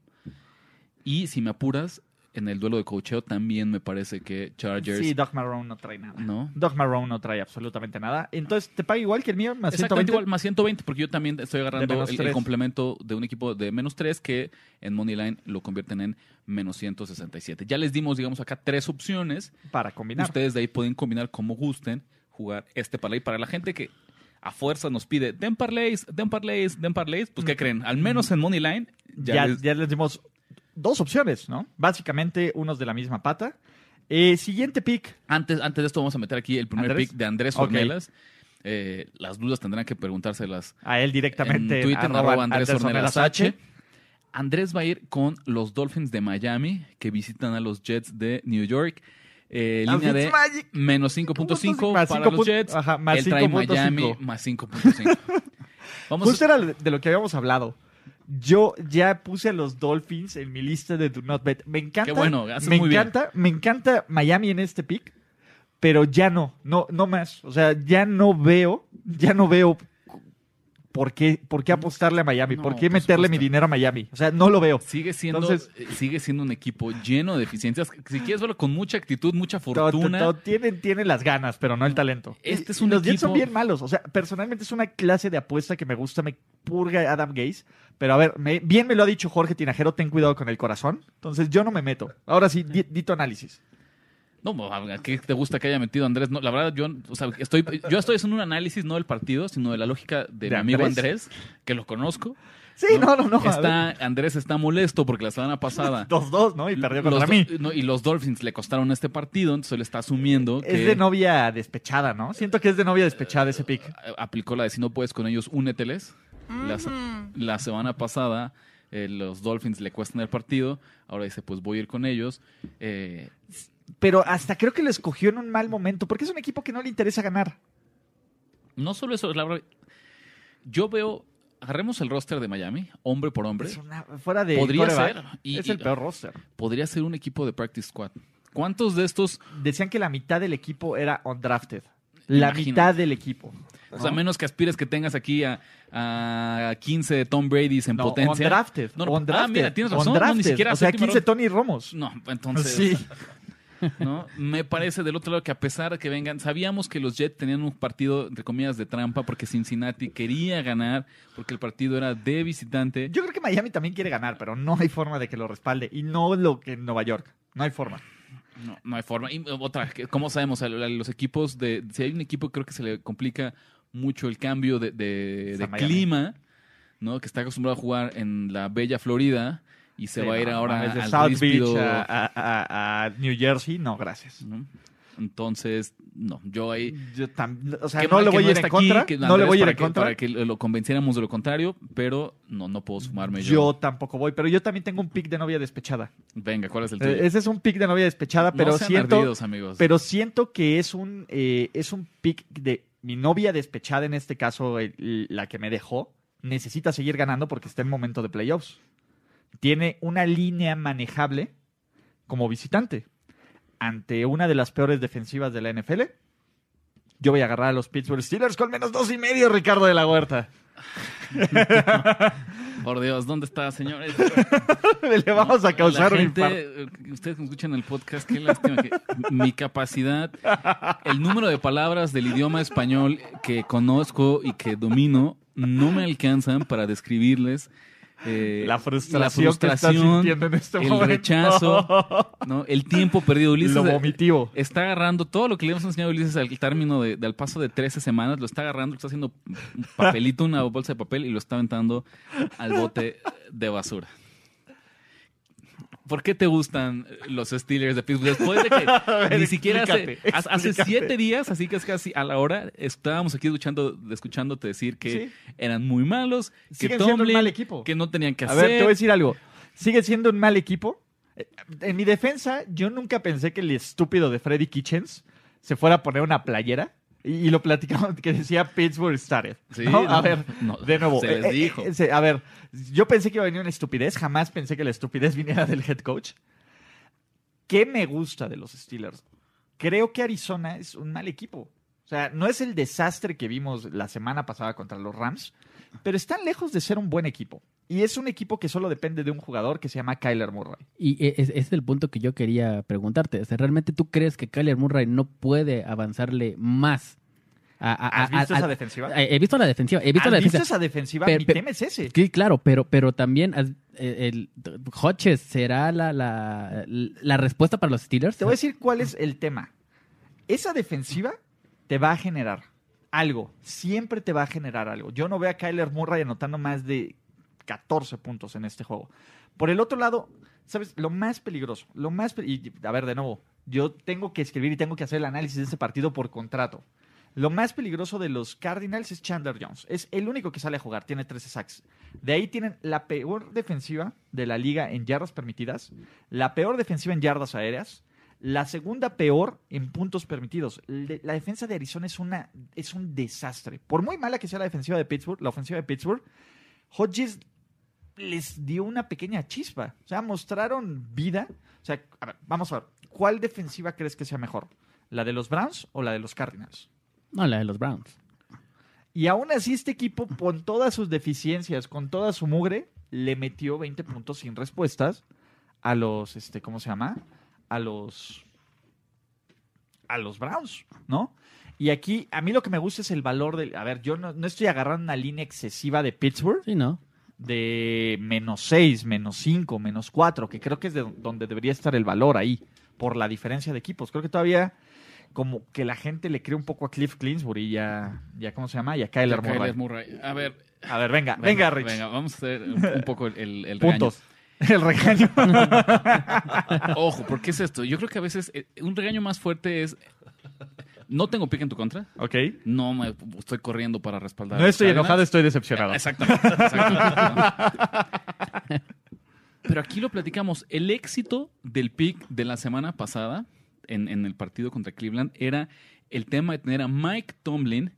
Speaker 1: Y si me apuras, en el duelo de cocheo también me parece que Chargers...
Speaker 2: Sí, Doc Marrone no trae nada.
Speaker 1: ¿No?
Speaker 2: Doc Marrone no trae absolutamente nada. Entonces, ¿te paga igual que el mío? Más
Speaker 1: Exactamente
Speaker 2: 120?
Speaker 1: igual, más 120, porque yo también estoy agarrando el, complemento de un equipo de menos 3 que en Moneyline lo convierten en menos 167. Ya les dimos, digamos, acá tres opciones.
Speaker 2: Para combinar.
Speaker 1: Ustedes de ahí pueden combinar como gusten, jugar este parlay. Para la gente que a fuerza nos pide, den parlays, den parlays, den parlays, pues ¿qué creen? Al menos en Moneyline ya,
Speaker 2: ya,
Speaker 1: les-
Speaker 2: ya les dimos dos opciones, ¿no? Básicamente, unos de la misma pata. Eh, siguiente pick.
Speaker 1: Antes, antes de esto vamos a meter aquí el primer
Speaker 2: ¿Andrés?
Speaker 1: pick de Andrés. Ornelas. Eh, las dudas tendrán que preguntárselas
Speaker 2: A él directamente.
Speaker 1: en Twitter,
Speaker 2: arroba
Speaker 1: Andrés
Speaker 2: Andrés
Speaker 1: Ornelas H. Andrés va a ir con los Dolphins de Miami, que visitan a los Jets de New York. Eh,
Speaker 2: A
Speaker 1: línea de
Speaker 2: Fitzmagic.
Speaker 1: menos 5.5
Speaker 2: Más
Speaker 1: para
Speaker 2: cinco
Speaker 1: los
Speaker 2: pun-
Speaker 1: Jets.
Speaker 2: ajá, más
Speaker 1: Él trae
Speaker 2: 5.5.
Speaker 1: Miami más 5.5. Vamos
Speaker 2: Justo era de lo que habíamos hablado. Yo ya puse a los Dolphins en mi lista de Do Not Bet. Me encanta.
Speaker 1: Qué bueno,
Speaker 2: me
Speaker 1: muy bien.
Speaker 2: encanta, me encanta Miami en este pick, pero ya no, no, no más. O sea, ya no veo, ya no veo por qué, por qué apostarle a Miami,
Speaker 1: No,
Speaker 2: por qué meterle mi dinero a Miami. O sea, no lo veo.
Speaker 1: Sigue siendo,
Speaker 2: Entonces-
Speaker 1: eh, sigue siendo un equipo lleno de deficiencias. Si quieres verlo con mucha actitud, mucha fortuna.
Speaker 2: to- to- Tienen, tienen las ganas, pero no el talento.
Speaker 1: Este es
Speaker 2: Y
Speaker 1: un
Speaker 2: los Jets son
Speaker 1: equipo-
Speaker 2: bien malos. O sea, personalmente es una clase de apuesta que me gusta, me purga Adam Gaze. Pero a ver, me- bien me lo ha dicho Jorge Tinajero, ten cuidado con el corazón. Entonces yo no me meto. Ahora sí, di, di tu análisis.
Speaker 1: No, ¿a qué te gusta que haya metido Andrés? No, la verdad, yo, o sea, estoy, yo estoy haciendo un análisis no del partido, sino de la lógica de,
Speaker 2: ¿De
Speaker 1: mi amigo
Speaker 2: Andrés?
Speaker 1: Andrés, que lo conozco.
Speaker 2: Sí, no, no, no.
Speaker 1: Está. Andrés está molesto porque la semana pasada.
Speaker 2: 2-2, ¿no? Y perdió
Speaker 1: los
Speaker 2: contra mí.
Speaker 1: no, y los Dolphins le costaron este partido, entonces él está asumiendo que
Speaker 2: Es de novia despechada, ¿no? Siento que es de novia despechada ese pick.
Speaker 1: aplicó la de si no puedes con ellos, úneteles. La semana pasada eh, los Dolphins le cuestan el partido, ahora dice, pues voy a ir con ellos. Eh,
Speaker 2: Pero hasta creo que lo escogió en un mal momento, porque es un equipo que no le interesa ganar.
Speaker 1: no solo eso, la verdad, yo veo, agarremos el roster de Miami, hombre por hombre.
Speaker 2: Es una- fuera de
Speaker 1: Podría ser, y-
Speaker 2: es
Speaker 1: y-
Speaker 2: el peor roster.
Speaker 1: podría ser un equipo de practice squad. ¿Cuántos de estos,
Speaker 2: Decían que la mitad del equipo era undrafted. La
Speaker 1: Imagínate.
Speaker 2: mitad del equipo.
Speaker 1: o sea, menos que aspires que tengas aquí a, a 15 de Tom Brady's en
Speaker 2: No,
Speaker 1: potencia?
Speaker 2: undrafted.
Speaker 1: No, no,
Speaker 2: undrafted,
Speaker 1: ah, mira, tienes razón, no, ni
Speaker 2: undrafted.
Speaker 1: siquiera
Speaker 2: O sea,
Speaker 1: séptima
Speaker 2: 15
Speaker 1: ronda.
Speaker 2: Tony Romos.
Speaker 1: No, entonces,
Speaker 2: Sí.
Speaker 1: ¿No? Me parece del otro lado que a pesar de que vengan, sabíamos que los Jets tenían un partido, entre comillas, de trampa porque Cincinnati quería ganar, porque el partido era de visitante.
Speaker 2: Yo creo que Miami también quiere ganar, pero no hay forma de que lo respalde. Y no lo que en Nueva York. No hay forma.
Speaker 1: No, no hay forma. Y otra, que- ¿cómo sabemos? Los equipos de. Si hay un equipo, creo que se le complica mucho el cambio de, de- clima, ¿no? Que está acostumbrado a jugar en la bella Florida y se
Speaker 2: Sí,
Speaker 1: va a ir
Speaker 2: no,
Speaker 1: ahora
Speaker 2: mames, de
Speaker 1: al
Speaker 2: South
Speaker 1: ríspido,
Speaker 2: Beach a, a- New Jersey. No, gracias.
Speaker 1: ¿no? Entonces, no, yo ahí.
Speaker 2: Yo tam- o sea,
Speaker 1: Qué
Speaker 2: no le voy a ir en contra. no le voy a ir en contra.
Speaker 1: Para que lo convenciéramos de lo contrario, pero no, no puedo sumarme yo.
Speaker 2: Yo tampoco voy, pero yo también tengo un pick de novia despechada.
Speaker 1: Venga, ¿cuál es el tuyo?
Speaker 2: Eh, ese es un pick de novia despechada, pero
Speaker 1: no sean
Speaker 2: siento,
Speaker 1: ardidos, amigos.
Speaker 2: pero siento que es un, eh, es un pick de mi novia despechada, en este caso el- la que me dejó, necesita seguir ganando porque está en momento de playoffs. Tiene una línea manejable como visitante ante una de las peores defensivas de la NFL. Yo voy a agarrar a los Pittsburgh Steelers con menos dos y medio, Ricardo de la Huerta.
Speaker 1: Por Dios, ¿dónde está, señores?
Speaker 2: Le vamos a causar
Speaker 1: La
Speaker 2: un
Speaker 1: gente,
Speaker 2: infarto.
Speaker 1: eh, ustedes que escuchan el podcast, qué lástima que mi capacidad, el número de palabras del idioma español que conozco y que domino no me alcanzan para describirles eh,
Speaker 2: La frustración,
Speaker 1: la
Speaker 2: que estás
Speaker 1: frustración,
Speaker 2: sintiendo en este
Speaker 1: el
Speaker 2: momento.
Speaker 1: rechazo, ¿no? el tiempo perdido. Ulises
Speaker 2: Lo
Speaker 1: eh,
Speaker 2: vomitivo.
Speaker 1: está agarrando todo lo que le hemos enseñado a Ulises al término de- del paso de 13 semanas, lo está agarrando, está haciendo un papelito, una bolsa de papel y lo está aventando al bote de basura. ¿Por qué te gustan los Steelers de Pittsburgh? Después de que
Speaker 2: ver,
Speaker 1: ni siquiera hace, siete días, así que es casi a la hora, estábamos aquí escuchando, escuchándote decir que
Speaker 2: Sí.
Speaker 1: eran muy malos, que
Speaker 2: Siguen siendo un
Speaker 1: Tomlin,
Speaker 2: mal equipo.
Speaker 1: que no tenían que
Speaker 2: A
Speaker 1: hacer.
Speaker 2: ver, te voy a decir algo. Sigue siendo un mal equipo. Eh, En mi defensa, yo nunca pensé que el estúpido de Freddy Kitchens se fuera a poner una playera. Y, y lo platicamos que decía Pittsburgh started.
Speaker 1: Sí,
Speaker 2: ¿no? A
Speaker 1: no,
Speaker 2: ver,
Speaker 1: no,
Speaker 2: de nuevo.
Speaker 1: se les
Speaker 2: eh, eh,
Speaker 1: dijo.
Speaker 2: eh, a ver, yo pensé que iba a venir una estupidez. Jamás pensé que la estupidez viniera del head coach. ¿Qué me gusta de los Steelers? Creo que Arizona es un mal equipo. O sea, no es el desastre que vimos la semana pasada contra los Rams, pero están lejos de ser un buen equipo. Y es un equipo que solo depende de un jugador que se llama Kyler Murray.
Speaker 3: Y e- es, es el punto que yo quería preguntarte. O sea, ¿realmente tú crees que Kyler Murray no puede avanzarle más? A, a-
Speaker 2: ¿Has visto
Speaker 3: a-
Speaker 2: esa defensiva?
Speaker 3: He visto la defensiva. He visto
Speaker 2: ¿Has
Speaker 3: la
Speaker 2: visto
Speaker 3: defensiva.
Speaker 2: esa defensiva? Mi tema es ese.
Speaker 3: Sí, claro, pero, pero también eh, el, Hodges será la, la, la respuesta para los Steelers.
Speaker 2: Te voy a decir cuál es el tema. Esa defensiva te va a generar algo. Siempre te va a generar algo. Yo no veo a Kyler Murray anotando más de 14 puntos en este juego. Por el otro lado, ¿sabes? Lo más peligroso, lo más... Y, a ver, de nuevo, yo tengo que escribir y tengo que hacer el análisis de este partido por contrato. Lo más peligroso de los Cardinals es Chandler Jones. Es el único que sale a jugar, tiene 13 sacks. De ahí tienen la peor defensiva de la liga en yardas permitidas, la peor defensiva en yardas aéreas, la segunda peor en puntos permitidos. La defensa de Arizona es, una, es un desastre. Por muy mala que sea la defensiva de Pittsburgh, la ofensiva de Pittsburgh, Hodges les dio una pequeña chispa. O sea, mostraron vida. O sea, a ver, vamos a ver. ¿Cuál defensiva crees que sea mejor? ¿La de los Browns o la de los Cardinals?
Speaker 3: No, la de los Browns.
Speaker 2: Y aún así este equipo, con todas sus deficiencias, con toda su mugre, le metió 20 puntos sin respuestas a los, este, ¿cómo se llama? A los, a los Browns, ¿no? Y aquí, a mí lo que me gusta es el valor del, a ver, yo no, no estoy agarrando una línea excesiva de Pittsburgh,
Speaker 3: Sí, ¿no?
Speaker 2: De menos 6, menos 5, menos 4, que creo que es de donde debería estar el valor ahí, por la diferencia de equipos. Creo que todavía como que la gente le cree un poco a Cliff Clinsbury y a, y a, ¿cómo se llama? Y a Kyler
Speaker 1: Kyler
Speaker 2: Murray.
Speaker 1: Murray. A ver,
Speaker 2: A ver, venga, venga, Rich.
Speaker 1: Venga, vamos a hacer un, un poco el, el, el regaño.
Speaker 2: Puntos. El regaño.
Speaker 1: Ojo, ¿por qué es esto? Yo creo que a veces eh, un regaño más fuerte es. No tengo pique en tu contra.
Speaker 2: ok.
Speaker 1: No me estoy corriendo para respaldar.
Speaker 2: No estoy enojado, estoy decepcionado.
Speaker 1: Exactamente. exactamente. Pero aquí lo platicamos. El éxito del pick de la semana pasada en, en el partido contra Cleveland era el tema de tener a Mike Tomlin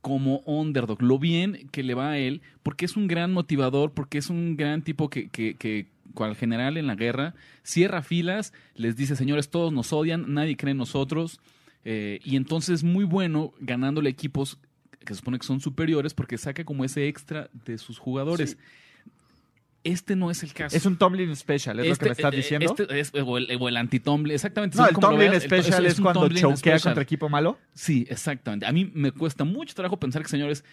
Speaker 1: como underdog. Lo bien que le va a él, porque es un gran motivador, porque es un gran tipo que, que, que cual general en la guerra, cierra filas, les dice, señores, todos nos odian, nadie cree en nosotros. Eh, y entonces es muy bueno ganándole equipos que se supone que son superiores porque saca como ese extra de sus jugadores. Este no es el caso.
Speaker 2: Es un Tomlin Special, es lo que me estás
Speaker 1: eh,
Speaker 2: diciendo.
Speaker 1: este es- o el, o el anti-Tomlin, exactamente.
Speaker 2: no, el Tomlin
Speaker 1: veas, el-
Speaker 2: Special es, cuando choquea
Speaker 1: Special.
Speaker 2: contra equipo malo.
Speaker 1: Sí, exactamente. A mí me cuesta mucho trabajo pensar que, señores,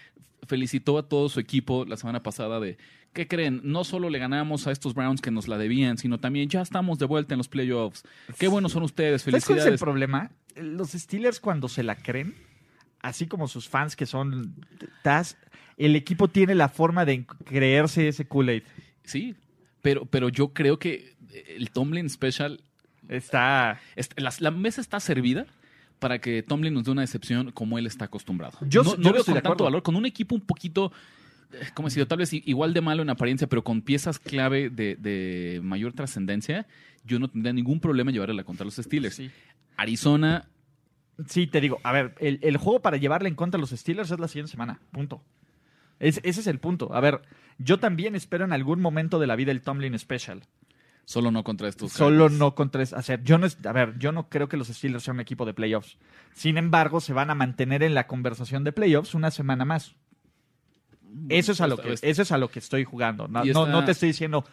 Speaker 1: felicitó a todo su equipo la semana pasada de, ¿qué creen? No solo le ganamos a estos Browns que nos la debían, sino también ya estamos de vuelta en los playoffs. Qué buenos son ustedes,
Speaker 2: ¿Sabes cuál es el
Speaker 1: felicidades.
Speaker 2: problema? Los Steelers cuando se la creen, así como sus fans que son Taz, el equipo tiene la forma de creerse ese Kool-Aid.
Speaker 1: Sí, pero, pero yo creo que el Tomlin Special,
Speaker 2: Está...
Speaker 1: est- la, la mesa está servida para que Tomlin nos dé una decepción como él está acostumbrado.
Speaker 2: Yo-
Speaker 1: no,
Speaker 2: yo
Speaker 1: no veo con tanto valor, con un equipo un poquito, ¿cómo decirlo? Tal vez igual de malo en apariencia, pero con piezas clave de, de mayor trascendencia, yo no tendría ningún problema en llevarle la contra los Steelers.
Speaker 2: Sí.
Speaker 1: Arizona,
Speaker 2: Sí, te digo, a ver, el, el juego para llevarle en contra a los Steelers es la siguiente semana, punto. Es- ese es el punto. A ver, yo también espero en algún momento de la vida el Tomlin Special.
Speaker 1: solo no contra estos.
Speaker 2: Solo no contra... es- O sea, yo no, a ver, yo no creo que los Steelers sean un equipo de playoffs. Sin embargo, se van a mantener en la conversación de playoffs una semana más. Eso es a lo que,
Speaker 1: Está-
Speaker 2: eso es a lo que estoy jugando. No, no,
Speaker 1: está-
Speaker 2: no te estoy diciendo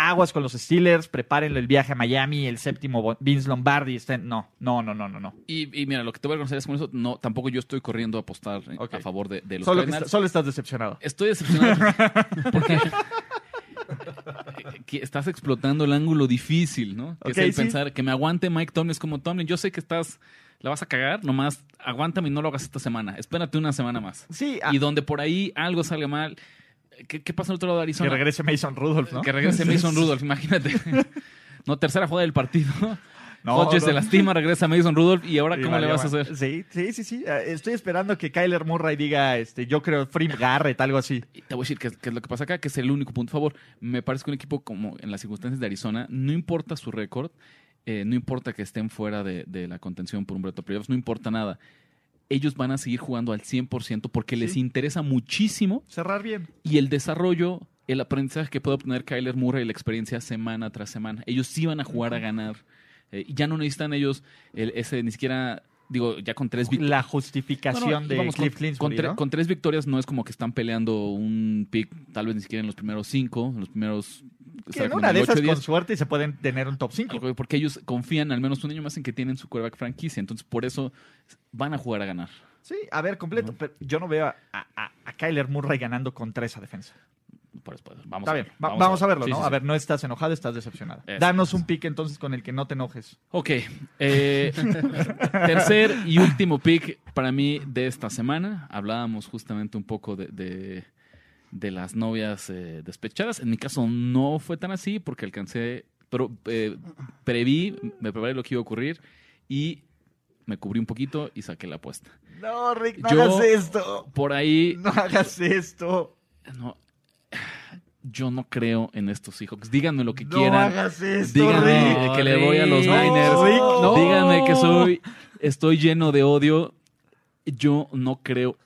Speaker 2: aguas con los Steelers, prepárenlo el viaje a Miami, el séptimo Vince Lombardi. estén- No, no, no, no, no. no.
Speaker 1: Y, y mira, lo que te voy a reconocer es con eso, no, tampoco yo estoy corriendo a apostar a favor de, de los
Speaker 2: Solo, está- solo estás decepcionado.
Speaker 1: Estoy decepcionado porque que estás explotando el ángulo difícil, ¿no? Que
Speaker 2: Ok,
Speaker 1: es el
Speaker 2: sí.
Speaker 1: pensar que me aguante Mike Tomlin es como Tomlin. Yo sé que estás, la vas a cagar, nomás aguántame y no lo hagas esta semana. Espérate una semana más.
Speaker 2: Sí, ah,
Speaker 1: Y donde por ahí algo salga mal, ¿qué, qué pasa en el otro lado de
Speaker 2: que
Speaker 1: Arizona?
Speaker 2: regrese Mason Rudolph, ¿no?
Speaker 1: Que regrese Mason Rudolph, imagínate. No, tercera jugada del partido.
Speaker 2: No,
Speaker 1: Hodges
Speaker 2: no.
Speaker 1: se lastima, regresa Mason Rudolph y ahora
Speaker 2: Sí,
Speaker 1: ¿cómo le
Speaker 2: vale,
Speaker 1: vas a hacer?
Speaker 2: Sí, sí, sí, sí. Eh, Estoy esperando que Kyler Murray diga, este, yo creo, Free Garrett, algo así.
Speaker 1: Y Te voy a decir qué, qué es lo que pasa acá, que es el único punto a favor. Me parece que un equipo como en las circunstancias de Arizona, no importa su récord, eh, no importa que estén fuera de, de la contención por un de playoffs, no importa nada. Ellos van a seguir jugando al 100% porque les interesa muchísimo
Speaker 2: Cerrar bien.
Speaker 1: y el desarrollo, el aprendizaje que puede obtener Kyler Murray y la experiencia semana tras semana. Ellos sí van a jugar a ganar. Eh, ya no necesitan ellos el- ese ni siquiera, digo, ya con tres victorias.
Speaker 2: La justificación
Speaker 1: No, no, y
Speaker 2: de
Speaker 1: vamos,
Speaker 2: Cliff
Speaker 1: con,
Speaker 2: Clinsbury,
Speaker 1: con tre-
Speaker 2: ¿no?
Speaker 1: con tres victorias no es como que están peleando un pick, tal vez ni siquiera en los primeros cinco, en los primeros.
Speaker 2: Que en una de esas, con suerte, se pueden tener un top 5.
Speaker 1: algo, Porque ellos confían al menos un año más en que tienen su quarterback franquicia. Entonces, por eso van a jugar a ganar.
Speaker 2: Sí, a ver, completo. Pero yo no veo a, a- a Kyler Murray ganando contra esa defensa.
Speaker 1: Pues, vamos a ver,
Speaker 2: va- vamos, a verlo,
Speaker 1: Sí,
Speaker 2: ¿no?
Speaker 1: sí,
Speaker 2: a ver, no estás enojado, estás decepcionado.
Speaker 1: Eso,
Speaker 2: Danos
Speaker 1: eso.
Speaker 2: un pick entonces con el que no te enojes.
Speaker 1: Ok. eh, tercer y último pick para mí de esta semana. Hablábamos justamente un poco de, de- de las novias eh, despechadas. En mi caso no fue tan así porque alcancé, pero eh, preví, me preparé lo que iba a ocurrir y me cubrí un poquito y saqué la apuesta.
Speaker 2: No, Rick, no
Speaker 1: Yo-
Speaker 2: hagas esto.
Speaker 1: Por ahí,
Speaker 2: No hagas esto.
Speaker 1: no, yo no creo en estos Seahawks. Díganme lo que
Speaker 2: No
Speaker 1: quieran.
Speaker 2: hagas esto,
Speaker 1: Díganme
Speaker 2: Rick.
Speaker 1: que le voy a los
Speaker 3: No,
Speaker 1: Niners.
Speaker 2: Rick,
Speaker 3: no.
Speaker 1: Díganme que soy, estoy lleno de odio. Yo no creo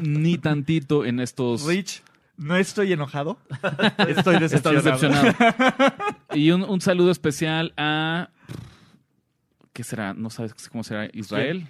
Speaker 1: ni tantito en estos.
Speaker 2: Rich, no estoy enojado. Estoy decepcionado.
Speaker 1: decepcionado. y un, un saludo especial a. ¿Qué será? ¿No sabes cómo será? ¿Israel?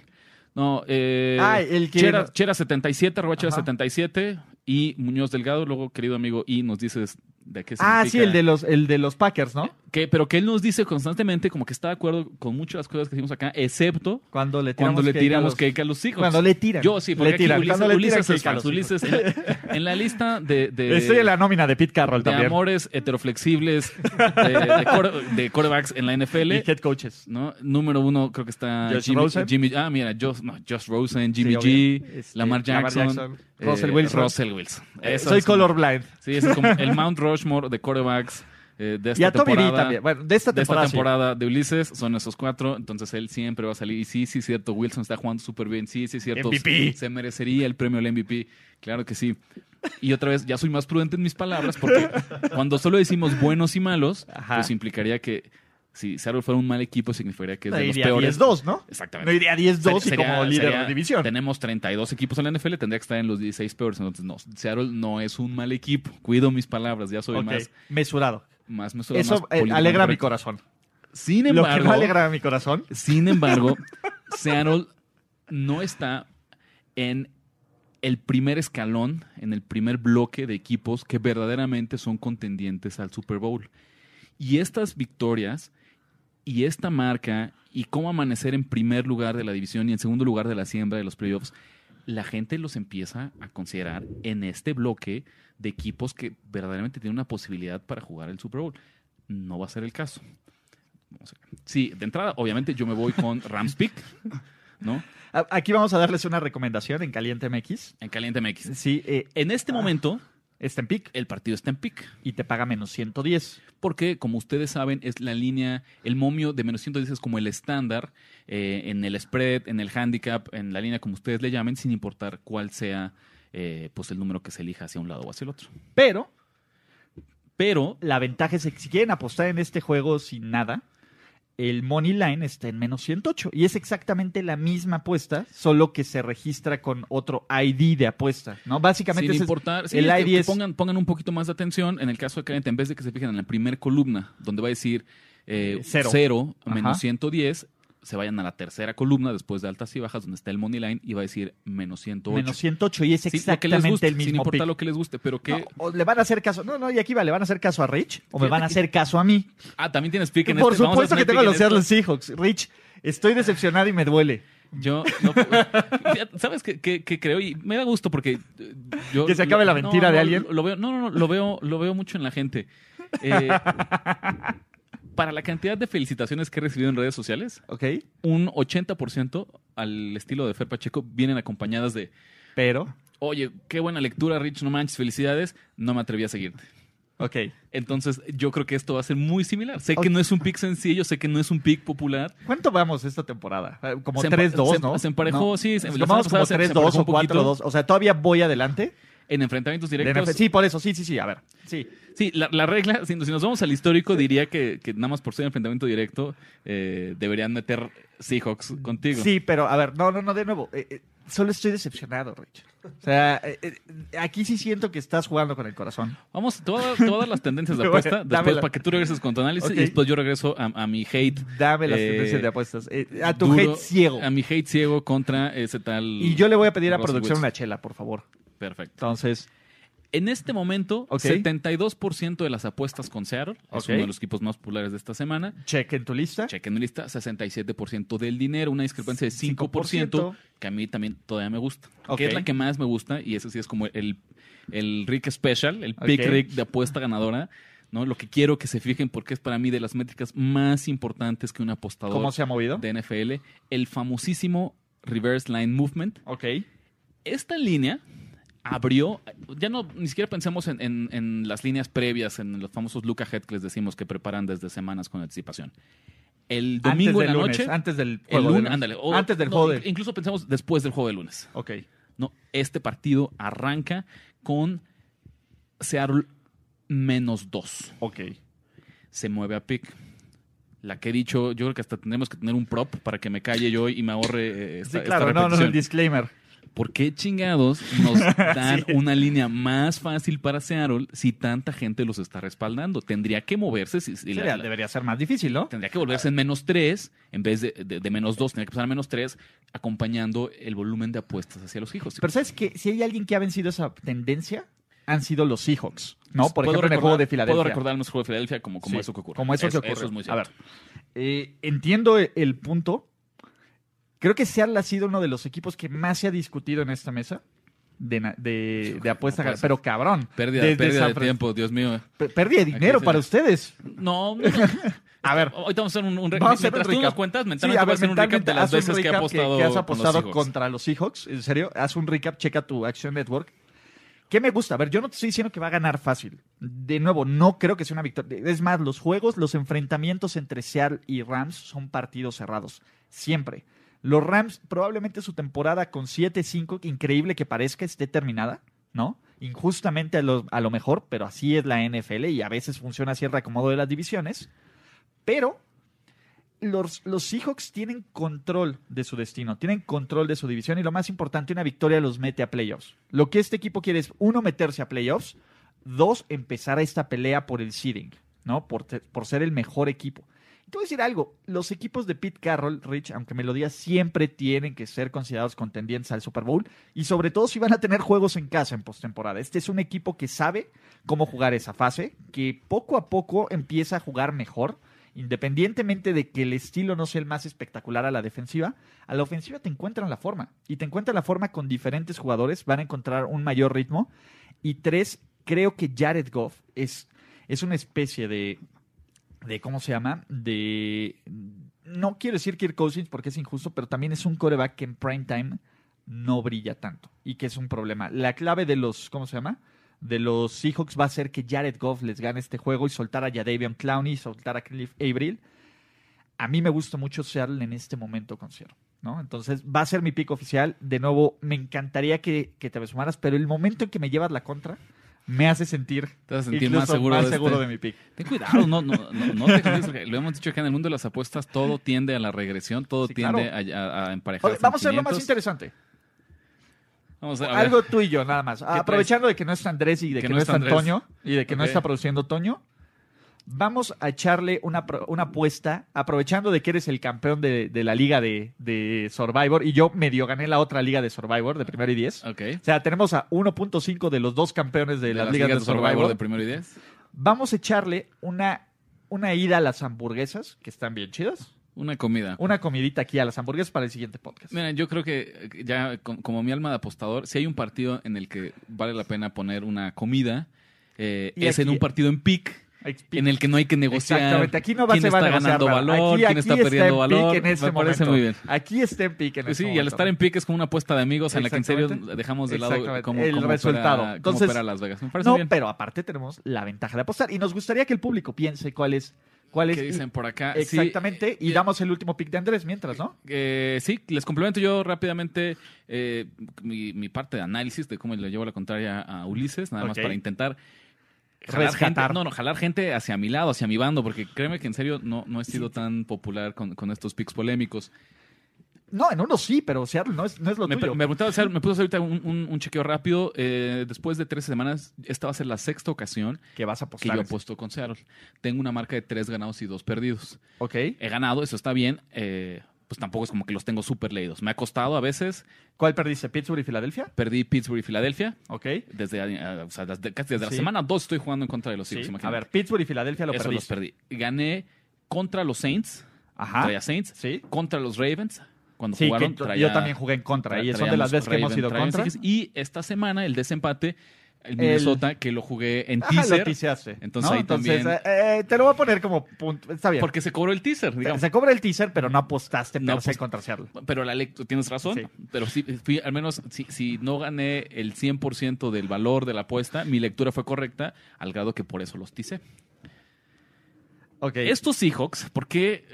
Speaker 1: No, eh.
Speaker 2: Ah, el que-
Speaker 1: Chera, Chera 77, arroba Chera
Speaker 2: Ajá.
Speaker 1: 77. Y Muñoz Delgado, luego, querido amigo, y nos dices de qué
Speaker 2: Ah,
Speaker 1: significa.
Speaker 2: sí, el de los, el de los Packers, ¿no?
Speaker 1: Que, pero que él nos dice constantemente como que está de acuerdo con muchas de las cosas que decimos acá, excepto
Speaker 2: Cuando le tiramos
Speaker 1: cuando le
Speaker 2: cake a
Speaker 1: tiramos
Speaker 2: los-
Speaker 1: cake a los hijos.
Speaker 2: Cuando le tiran.
Speaker 1: Yo sí, porque
Speaker 2: le
Speaker 1: aquí. Ulises,
Speaker 2: Cuando le tiran
Speaker 1: Ulises es Ulises, en, la, en la lista de, de,
Speaker 2: Estoy en la nómina de Pete Carroll
Speaker 1: de
Speaker 2: también.
Speaker 1: amores heteroflexibles de, de, core- de quarterbacks en la NFL.
Speaker 2: Y head coaches.
Speaker 1: ¿no? Número uno creo que está
Speaker 2: Josh
Speaker 1: Jimmy,
Speaker 2: Rosen.
Speaker 1: Jimmy- ah, mira, Josh, no, Josh Rosen, Jimmy
Speaker 2: Sí,
Speaker 1: G.
Speaker 2: Este,
Speaker 1: Lamar Jackson, eh,
Speaker 2: Russell Wilson.
Speaker 1: Russell Wilson.
Speaker 2: Eh, Soy colorblind.
Speaker 1: Sí, ese es como el Mount Rushmore de quarterbacks eh, de esta
Speaker 2: Y a
Speaker 1: temporada.
Speaker 2: también. Bueno, de esta
Speaker 1: de esta
Speaker 2: temporada. sí.
Speaker 1: temporada de Ulises son esos cuatro, entonces él siempre va a salir. Y sí, sí, es cierto, Wilson está jugando súper bien. Sí, sí, es cierto.
Speaker 2: MVP.
Speaker 1: Se merecería el premio al MVP. Claro que sí. Y otra vez, ya soy más prudente en mis palabras porque cuando solo decimos buenos y malos,
Speaker 2: Ajá.
Speaker 1: pues implicaría que si Seattle fuera un mal equipo, significaría que es
Speaker 2: No
Speaker 1: de los
Speaker 2: iría
Speaker 1: peores.
Speaker 2: 10-2, ¿no?
Speaker 1: Exactamente.
Speaker 2: No iría 10-2 y
Speaker 1: Sería-
Speaker 2: como líder
Speaker 1: sería-
Speaker 2: de división.
Speaker 1: Tenemos 32 equipos en la NFL, tendría que estar en los 16 peores. Entonces, no, Seattle no es un mal equipo. Cuido mis palabras, ya soy más,
Speaker 2: Mesurado.
Speaker 1: Más
Speaker 2: Eso
Speaker 1: más
Speaker 2: eh, alegra mi corazón.
Speaker 1: Sin
Speaker 2: Lo
Speaker 1: embargo,
Speaker 2: que no alegra mi corazón.
Speaker 1: sin embargo, Seattle no está en el primer escalón, en el primer bloque de equipos que verdaderamente son contendientes al Super Bowl. Y estas victorias y esta marca y cómo amanecer en primer lugar de la división y en segundo lugar de la siembra de los playoffs, la gente los empieza a considerar en este bloque de equipos que verdaderamente tienen una posibilidad para jugar el Super Bowl. No va a ser el caso. Vamos a ver. Sí, de entrada, obviamente yo me voy con Rams Pick, ¿no?
Speaker 2: Aquí vamos a darles una recomendación en Caliente MX.
Speaker 1: En Caliente MX.
Speaker 2: Sí, eh,
Speaker 1: En este momento,
Speaker 2: está en pick
Speaker 1: el partido está en pick.
Speaker 2: y te paga menos 110.
Speaker 1: Porque, como ustedes saben, es la línea, el momio de menos 110 es como el estándar eh, en el spread, en el handicap, en la línea como ustedes le llamen, sin importar cuál sea eh, pues el número que se elija hacia un lado o hacia el otro.
Speaker 2: Pero
Speaker 1: Pero,
Speaker 2: la ventaja es que si quieren apostar en este juego sin nada, el money line está en menos 108 y es exactamente la misma apuesta, solo que se registra con otro ID de apuesta, ¿no? Básicamente
Speaker 1: sin
Speaker 2: es-
Speaker 1: importar, sí,
Speaker 2: el
Speaker 1: que-
Speaker 2: ID
Speaker 1: que
Speaker 2: es
Speaker 1: pongan, pongan un poquito más de atención. En el caso de Caliente, en vez de que se fijen en la primera columna, donde va a decir eh,
Speaker 2: cero.
Speaker 1: 0 menos
Speaker 2: Ajá.
Speaker 1: 110, se vayan a la tercera columna después de altas y bajas, donde está el money line, y va a decir menos 108.
Speaker 2: menos 108 y es
Speaker 1: Sí,
Speaker 2: exactamente
Speaker 1: guste,
Speaker 2: el mismo
Speaker 1: sin importar
Speaker 2: pick.
Speaker 1: lo que les guste, pero que...
Speaker 2: No, o le van a hacer caso. No, no, y aquí va, le van a hacer caso a Rich o me van a hacer caso a mí.
Speaker 1: Ah, también tienes pick en
Speaker 2: Por
Speaker 1: este.
Speaker 2: Supuesto que tengo a los
Speaker 1: en
Speaker 2: Seattle. Seahawks. Rich, estoy decepcionado y me duele.
Speaker 1: Yo, no, ¿sabes qué, qué- qué creo? Y me da gusto porque eh, yo...
Speaker 2: ¿Que se acabe la mentira
Speaker 1: no,
Speaker 2: de alguien?
Speaker 1: Lo veo, no, no, no, lo veo, lo veo mucho en la gente. Eh, para la cantidad de felicitaciones que he recibido en redes sociales,
Speaker 2: ¿Ok?
Speaker 1: un 80% al estilo de Fer Pacheco vienen acompañadas de,
Speaker 2: Pero,
Speaker 1: oye, qué buena lectura, Rich, no manches, felicidades, no me atreví a seguirte.
Speaker 2: ok.
Speaker 1: Entonces, yo creo que esto va a ser muy similar. Sé que no es un pick sencillo, sé que no es un pick popular.
Speaker 2: ¿Cuánto vamos esta temporada? Eh, Como
Speaker 1: Se empa-
Speaker 2: 3-2,
Speaker 1: se-
Speaker 2: ¿no?
Speaker 1: se emparejó,
Speaker 2: No.
Speaker 1: sí, se-
Speaker 2: como
Speaker 1: pasada se- se
Speaker 2: 3-2
Speaker 1: emparejó
Speaker 2: o
Speaker 1: un poquito.
Speaker 2: 4-2. O sea, todavía voy adelante.
Speaker 1: En enfrentamientos directos.
Speaker 2: Sí, por eso. Sí, sí, sí. A ver. Sí.
Speaker 1: Sí, la, la regla, si, si nos vamos al histórico, diría que, que nada más por ser enfrentamiento directo, eh, deberían meter Seahawks contigo.
Speaker 2: Sí, pero a ver, no, no, no, de nuevo. eh, eh, solo estoy decepcionado, Rich. O sea, eh, aquí sí siento que estás jugando con el corazón.
Speaker 1: Vamos, todas, todas las tendencias de apuesta, después para que tú regreses con tu análisis y después yo regreso a, a mi hate.
Speaker 2: Dame las tendencias de apuestas. A tu
Speaker 1: duro,
Speaker 2: hate ciego.
Speaker 1: A mi hate ciego contra ese tal.
Speaker 2: Y yo le voy a pedir a producción una chela, por favor.
Speaker 1: Perfecto.
Speaker 2: Entonces,
Speaker 1: En este momento,
Speaker 2: Ok.
Speaker 1: 72% de las apuestas con Seattle, es
Speaker 2: Ok.
Speaker 1: uno de los equipos más populares de esta semana.
Speaker 2: cheque en tu lista.
Speaker 1: Chequen mi lista, 67% del dinero, una discrepancia de 5%,
Speaker 2: 5%,
Speaker 1: que a mí también todavía me gusta.
Speaker 2: Ok.
Speaker 1: Que es la que más me gusta y ese sí es como el, el Rick Special, el Pick. Rick de apuesta ganadora. ¿no? Lo que quiero que se fijen porque es para mí de las métricas más importantes que un apostador
Speaker 2: ¿Cómo se ha movido?
Speaker 1: de NFL, el famosísimo Reverse Line Movement.
Speaker 2: Ok.
Speaker 1: Esta línea abrió, ya no, ni siquiera pensemos en, en- en las líneas previas, en los famosos look ahead que les decimos que preparan desde semanas con anticipación. el domingo
Speaker 2: antes
Speaker 1: en
Speaker 2: del
Speaker 1: la
Speaker 2: lunes,
Speaker 1: noche.
Speaker 2: antes del
Speaker 1: el
Speaker 2: juego. de
Speaker 1: lunes, ándale. o-
Speaker 2: antes del
Speaker 1: no,
Speaker 2: juego. de-
Speaker 1: Incluso pensamos después del juego de lunes.
Speaker 2: Ok.
Speaker 1: No, este partido arranca con Seattle menos dos.
Speaker 2: Ok.
Speaker 1: Se mueve a pick. La que he dicho, yo creo que hasta tendremos que tener un prop para que me calle yo y me ahorre eh, esta,
Speaker 2: Sí,
Speaker 1: esta
Speaker 2: claro, no, no, el disclaimer.
Speaker 1: ¿Por qué chingados nos dan
Speaker 2: Sí.
Speaker 1: una línea más fácil para Seattle si tanta gente los está respaldando? Tendría que moverse. Si, si la-
Speaker 2: Sería-
Speaker 1: la-
Speaker 2: debería ser más difícil, ¿no?
Speaker 1: tendría que volverse en menos 3 en vez de, de- de menos 2. Tendría que pasar a menos 3 acompañando el volumen de apuestas hacia los hijos.
Speaker 2: Pero ¿sabes que Si hay alguien que ha vencido esa tendencia, han sido los Seahawks, ¿no? Por
Speaker 1: Puedo
Speaker 2: ejemplo, en el juego de Filadelfia.
Speaker 1: Puedo recordar el nuestro juego de Filadelfia como, como
Speaker 2: Sí,
Speaker 1: eso que ocurre.
Speaker 2: Como eso, que ocurre.
Speaker 1: Eso es muy
Speaker 2: A
Speaker 1: cierto.
Speaker 2: ver, eh, entiendo el punto. Creo que Seattle ha sido uno de los equipos que más se ha discutido en esta mesa de, de, de apuesta.
Speaker 1: no
Speaker 2: pero cabrón.
Speaker 1: Pérdida,
Speaker 2: desde
Speaker 1: pérdida de tiempo, Dios mío.
Speaker 2: Pérdida de dinero para ustedes.
Speaker 1: No.
Speaker 2: A ver,
Speaker 1: Ahorita vamos a hacer un, un re-
Speaker 2: Vamos a hacer
Speaker 1: mientras
Speaker 2: un
Speaker 1: tú nos
Speaker 2: recap.
Speaker 1: cuentas,
Speaker 2: Sí,
Speaker 1: mentalmente
Speaker 2: a
Speaker 1: voy a
Speaker 2: ver,
Speaker 1: hacer un recap de las veces que he
Speaker 2: recap
Speaker 1: apostado,
Speaker 2: que has
Speaker 1: con los
Speaker 2: apostado contra los Seahawks. En serio, haz un recap, checa tu Action Network. ¿Qué me gusta? A ver, yo no te estoy diciendo que va a ganar fácil. De nuevo, no creo que sea una victoria. Es más, los juegos, los enfrentamientos entre Seattle y Rams son partidos cerrados. Siempre. Los Rams, probablemente su temporada con 7-5, que increíble que parezca, esté terminada, ¿no? Injustamente a lo, a lo mejor, pero así es la NFL y a veces funciona así el reacomodo de las divisiones. Pero los, los Seahawks tienen control de su destino, tienen control de su división y lo más importante, una victoria los mete a playoffs. Lo que este equipo quiere es, uno, meterse a playoffs, dos, empezar esta pelea por el seeding, ¿no? Por, por ser el mejor equipo. Te voy a decir algo, los equipos de Pete Carroll, Rich, aunque me lo digas, siempre tienen que ser considerados contendientes al Super Bowl y sobre todo si van a tener juegos en casa en postemporada. Este es un equipo que sabe cómo jugar esa fase, que poco a poco empieza a jugar mejor independientemente de que el estilo no sea el más espectacular a la defensiva, a la ofensiva te encuentran la forma. Y te encuentran la forma con diferentes jugadores, van a encontrar un mayor ritmo. Y tres, creo que Jared Goff es, es una especie de, de, ¿cómo se llama? De, no quiero decir Kirk Cousins porque es injusto, pero también es un coreback que en prime time no brilla tanto y que es un problema. La clave de los, ¿cómo se llama? de los Seahawks va a ser que Jared Goff les gane este juego y soltar a Jadavion Clowney y soltar a Cliff Avril. A mí me gusta mucho Seattle en este momento con ¿no? Entonces va a ser mi pick oficial. De nuevo, me encantaría que, que te sumaras, pero el momento en que me llevas la contra me hace sentir,
Speaker 1: Te a más seguro,
Speaker 2: más
Speaker 1: de,
Speaker 2: seguro
Speaker 1: este.
Speaker 2: de mi pick.
Speaker 1: Ten cuidado, no, no, no, no te porque lo hemos dicho que en el mundo de las apuestas todo tiende a la regresión, todo
Speaker 2: Sí,
Speaker 1: tiende
Speaker 2: claro.
Speaker 1: a, a, a emparejar.
Speaker 2: Vamos a hacer lo más interesante.
Speaker 1: Vamos a, a.
Speaker 2: Algo tú y yo, nada más. Aprovechando de que no está Andrés y de que, no está. Antonio y de que no está produciendo Toño, vamos a echarle una, una apuesta, aprovechando de que eres el campeón de, de la liga de, de Survivor y yo medio gané la otra liga de Survivor de primero y diez.
Speaker 1: Ok.
Speaker 2: O sea, tenemos a 1.5 de los dos campeones de,
Speaker 1: De
Speaker 2: las, ligas, de Survivor.
Speaker 1: de primero y diez.
Speaker 2: Vamos a echarle una, una ida a las hamburguesas, que están bien chidas.
Speaker 1: Una comida.
Speaker 2: Una comidita aquí a las hamburguesas para el siguiente podcast.
Speaker 1: Mira, yo creo que eh, ya com- como mi alma de apostador, si hay un partido en el que vale la pena poner una comida, eh, es en un partido en pick, en el que no hay que negociar.
Speaker 2: Exactamente, aquí no va,
Speaker 1: quién
Speaker 2: se va a
Speaker 1: está ganando
Speaker 2: nada.
Speaker 1: valor,
Speaker 2: Aquí-
Speaker 1: quién
Speaker 2: aquí
Speaker 1: está perdiendo
Speaker 2: en
Speaker 1: valor.
Speaker 2: en este
Speaker 1: me parece
Speaker 2: momento.
Speaker 1: muy bien.
Speaker 2: Aquí está en pick en
Speaker 1: Pues
Speaker 2: este
Speaker 1: sí, y al
Speaker 2: momento.
Speaker 1: estar en pick es como una apuesta de amigos en la que en serio dejamos de lado cómo,
Speaker 2: El
Speaker 1: cómo
Speaker 2: resultado.
Speaker 1: opera,
Speaker 2: Entonces,
Speaker 1: cómo opera Las Vegas. Me parece
Speaker 2: No,
Speaker 1: bien.
Speaker 2: pero aparte tenemos la ventaja de apostar. Y nos gustaría que el público piense cuál es. Cuál es
Speaker 1: ¿Qué dicen por acá? Sí,
Speaker 2: Exactamente. y
Speaker 1: eh,
Speaker 2: damos el último pick de Andrés mientras, ¿no?
Speaker 1: Eh, sí, les complemento yo rápidamente eh, mi, mi parte de análisis de cómo le llevo la contraria a Ulises, nada más para intentar jalar
Speaker 2: Rescatar.
Speaker 1: gente, no, no, jalar gente hacia mi lado, hacia mi bando, porque créeme que en serio no, no he sido tan popular con, con estos picks polémicos.
Speaker 2: No, en uno sí, pero Seattle no es, no es lo
Speaker 1: Me,
Speaker 2: tuyo.
Speaker 1: me, hacer- me puse a hacer ahorita un, un- un chequeo rápido. eh, después de 13 semanas, esta va a ser la sexta ocasión
Speaker 2: que vas a
Speaker 1: que
Speaker 2: apostar.
Speaker 1: yo apuesto con Seattle. Tengo una marca de tres ganados y dos perdidos.
Speaker 2: Ok.
Speaker 1: He ganado, eso está bien. eh, pues tampoco es como que los tengo súper leídos. Me ha costado a veces.
Speaker 2: ¿Cuál perdiste? ¿Pittsburgh y Filadelfia?
Speaker 1: Perdí Pittsburgh y Filadelfia.
Speaker 2: Ok.
Speaker 1: Desde, eh, o sea, desde, casi desde la semana 2 estoy jugando en contra de los
Speaker 2: Sí.
Speaker 1: Eagles.
Speaker 2: A ver, Pittsburgh y Filadelfia lo
Speaker 1: Eso los perdí. Gané contra los Saints.
Speaker 2: Ajá.
Speaker 1: Traía Saints.
Speaker 2: Sí.
Speaker 1: Contra los Ravens. Cuando
Speaker 2: Sí,
Speaker 1: jugaron, traía-
Speaker 2: yo también jugué en contra.
Speaker 1: tra-
Speaker 2: Y son de las veces que hemos ido contra.
Speaker 1: Y esta semana, el desempate, el
Speaker 2: El-
Speaker 1: Minnesota, que lo jugué en
Speaker 2: Ajá, lo
Speaker 1: teaser.
Speaker 2: tiseaste,
Speaker 1: Entonces
Speaker 2: ¿no?
Speaker 1: ahí
Speaker 2: Entonces,
Speaker 1: también.
Speaker 2: eh, eh, te lo voy a poner como punto. Está bien.
Speaker 1: Porque se cobró el teaser,
Speaker 2: Se-
Speaker 1: digamos.
Speaker 2: se cobra el teaser, pero no apostaste
Speaker 1: No apost-
Speaker 2: contra.
Speaker 1: Pero la tú tienes razón.
Speaker 2: Sí.
Speaker 1: Pero sí, fui, al menos, si, si no gané el 100% del valor de la apuesta, mi lectura fue correcta, al grado que por eso los ticé. Estos Seahawks, ¿por qué?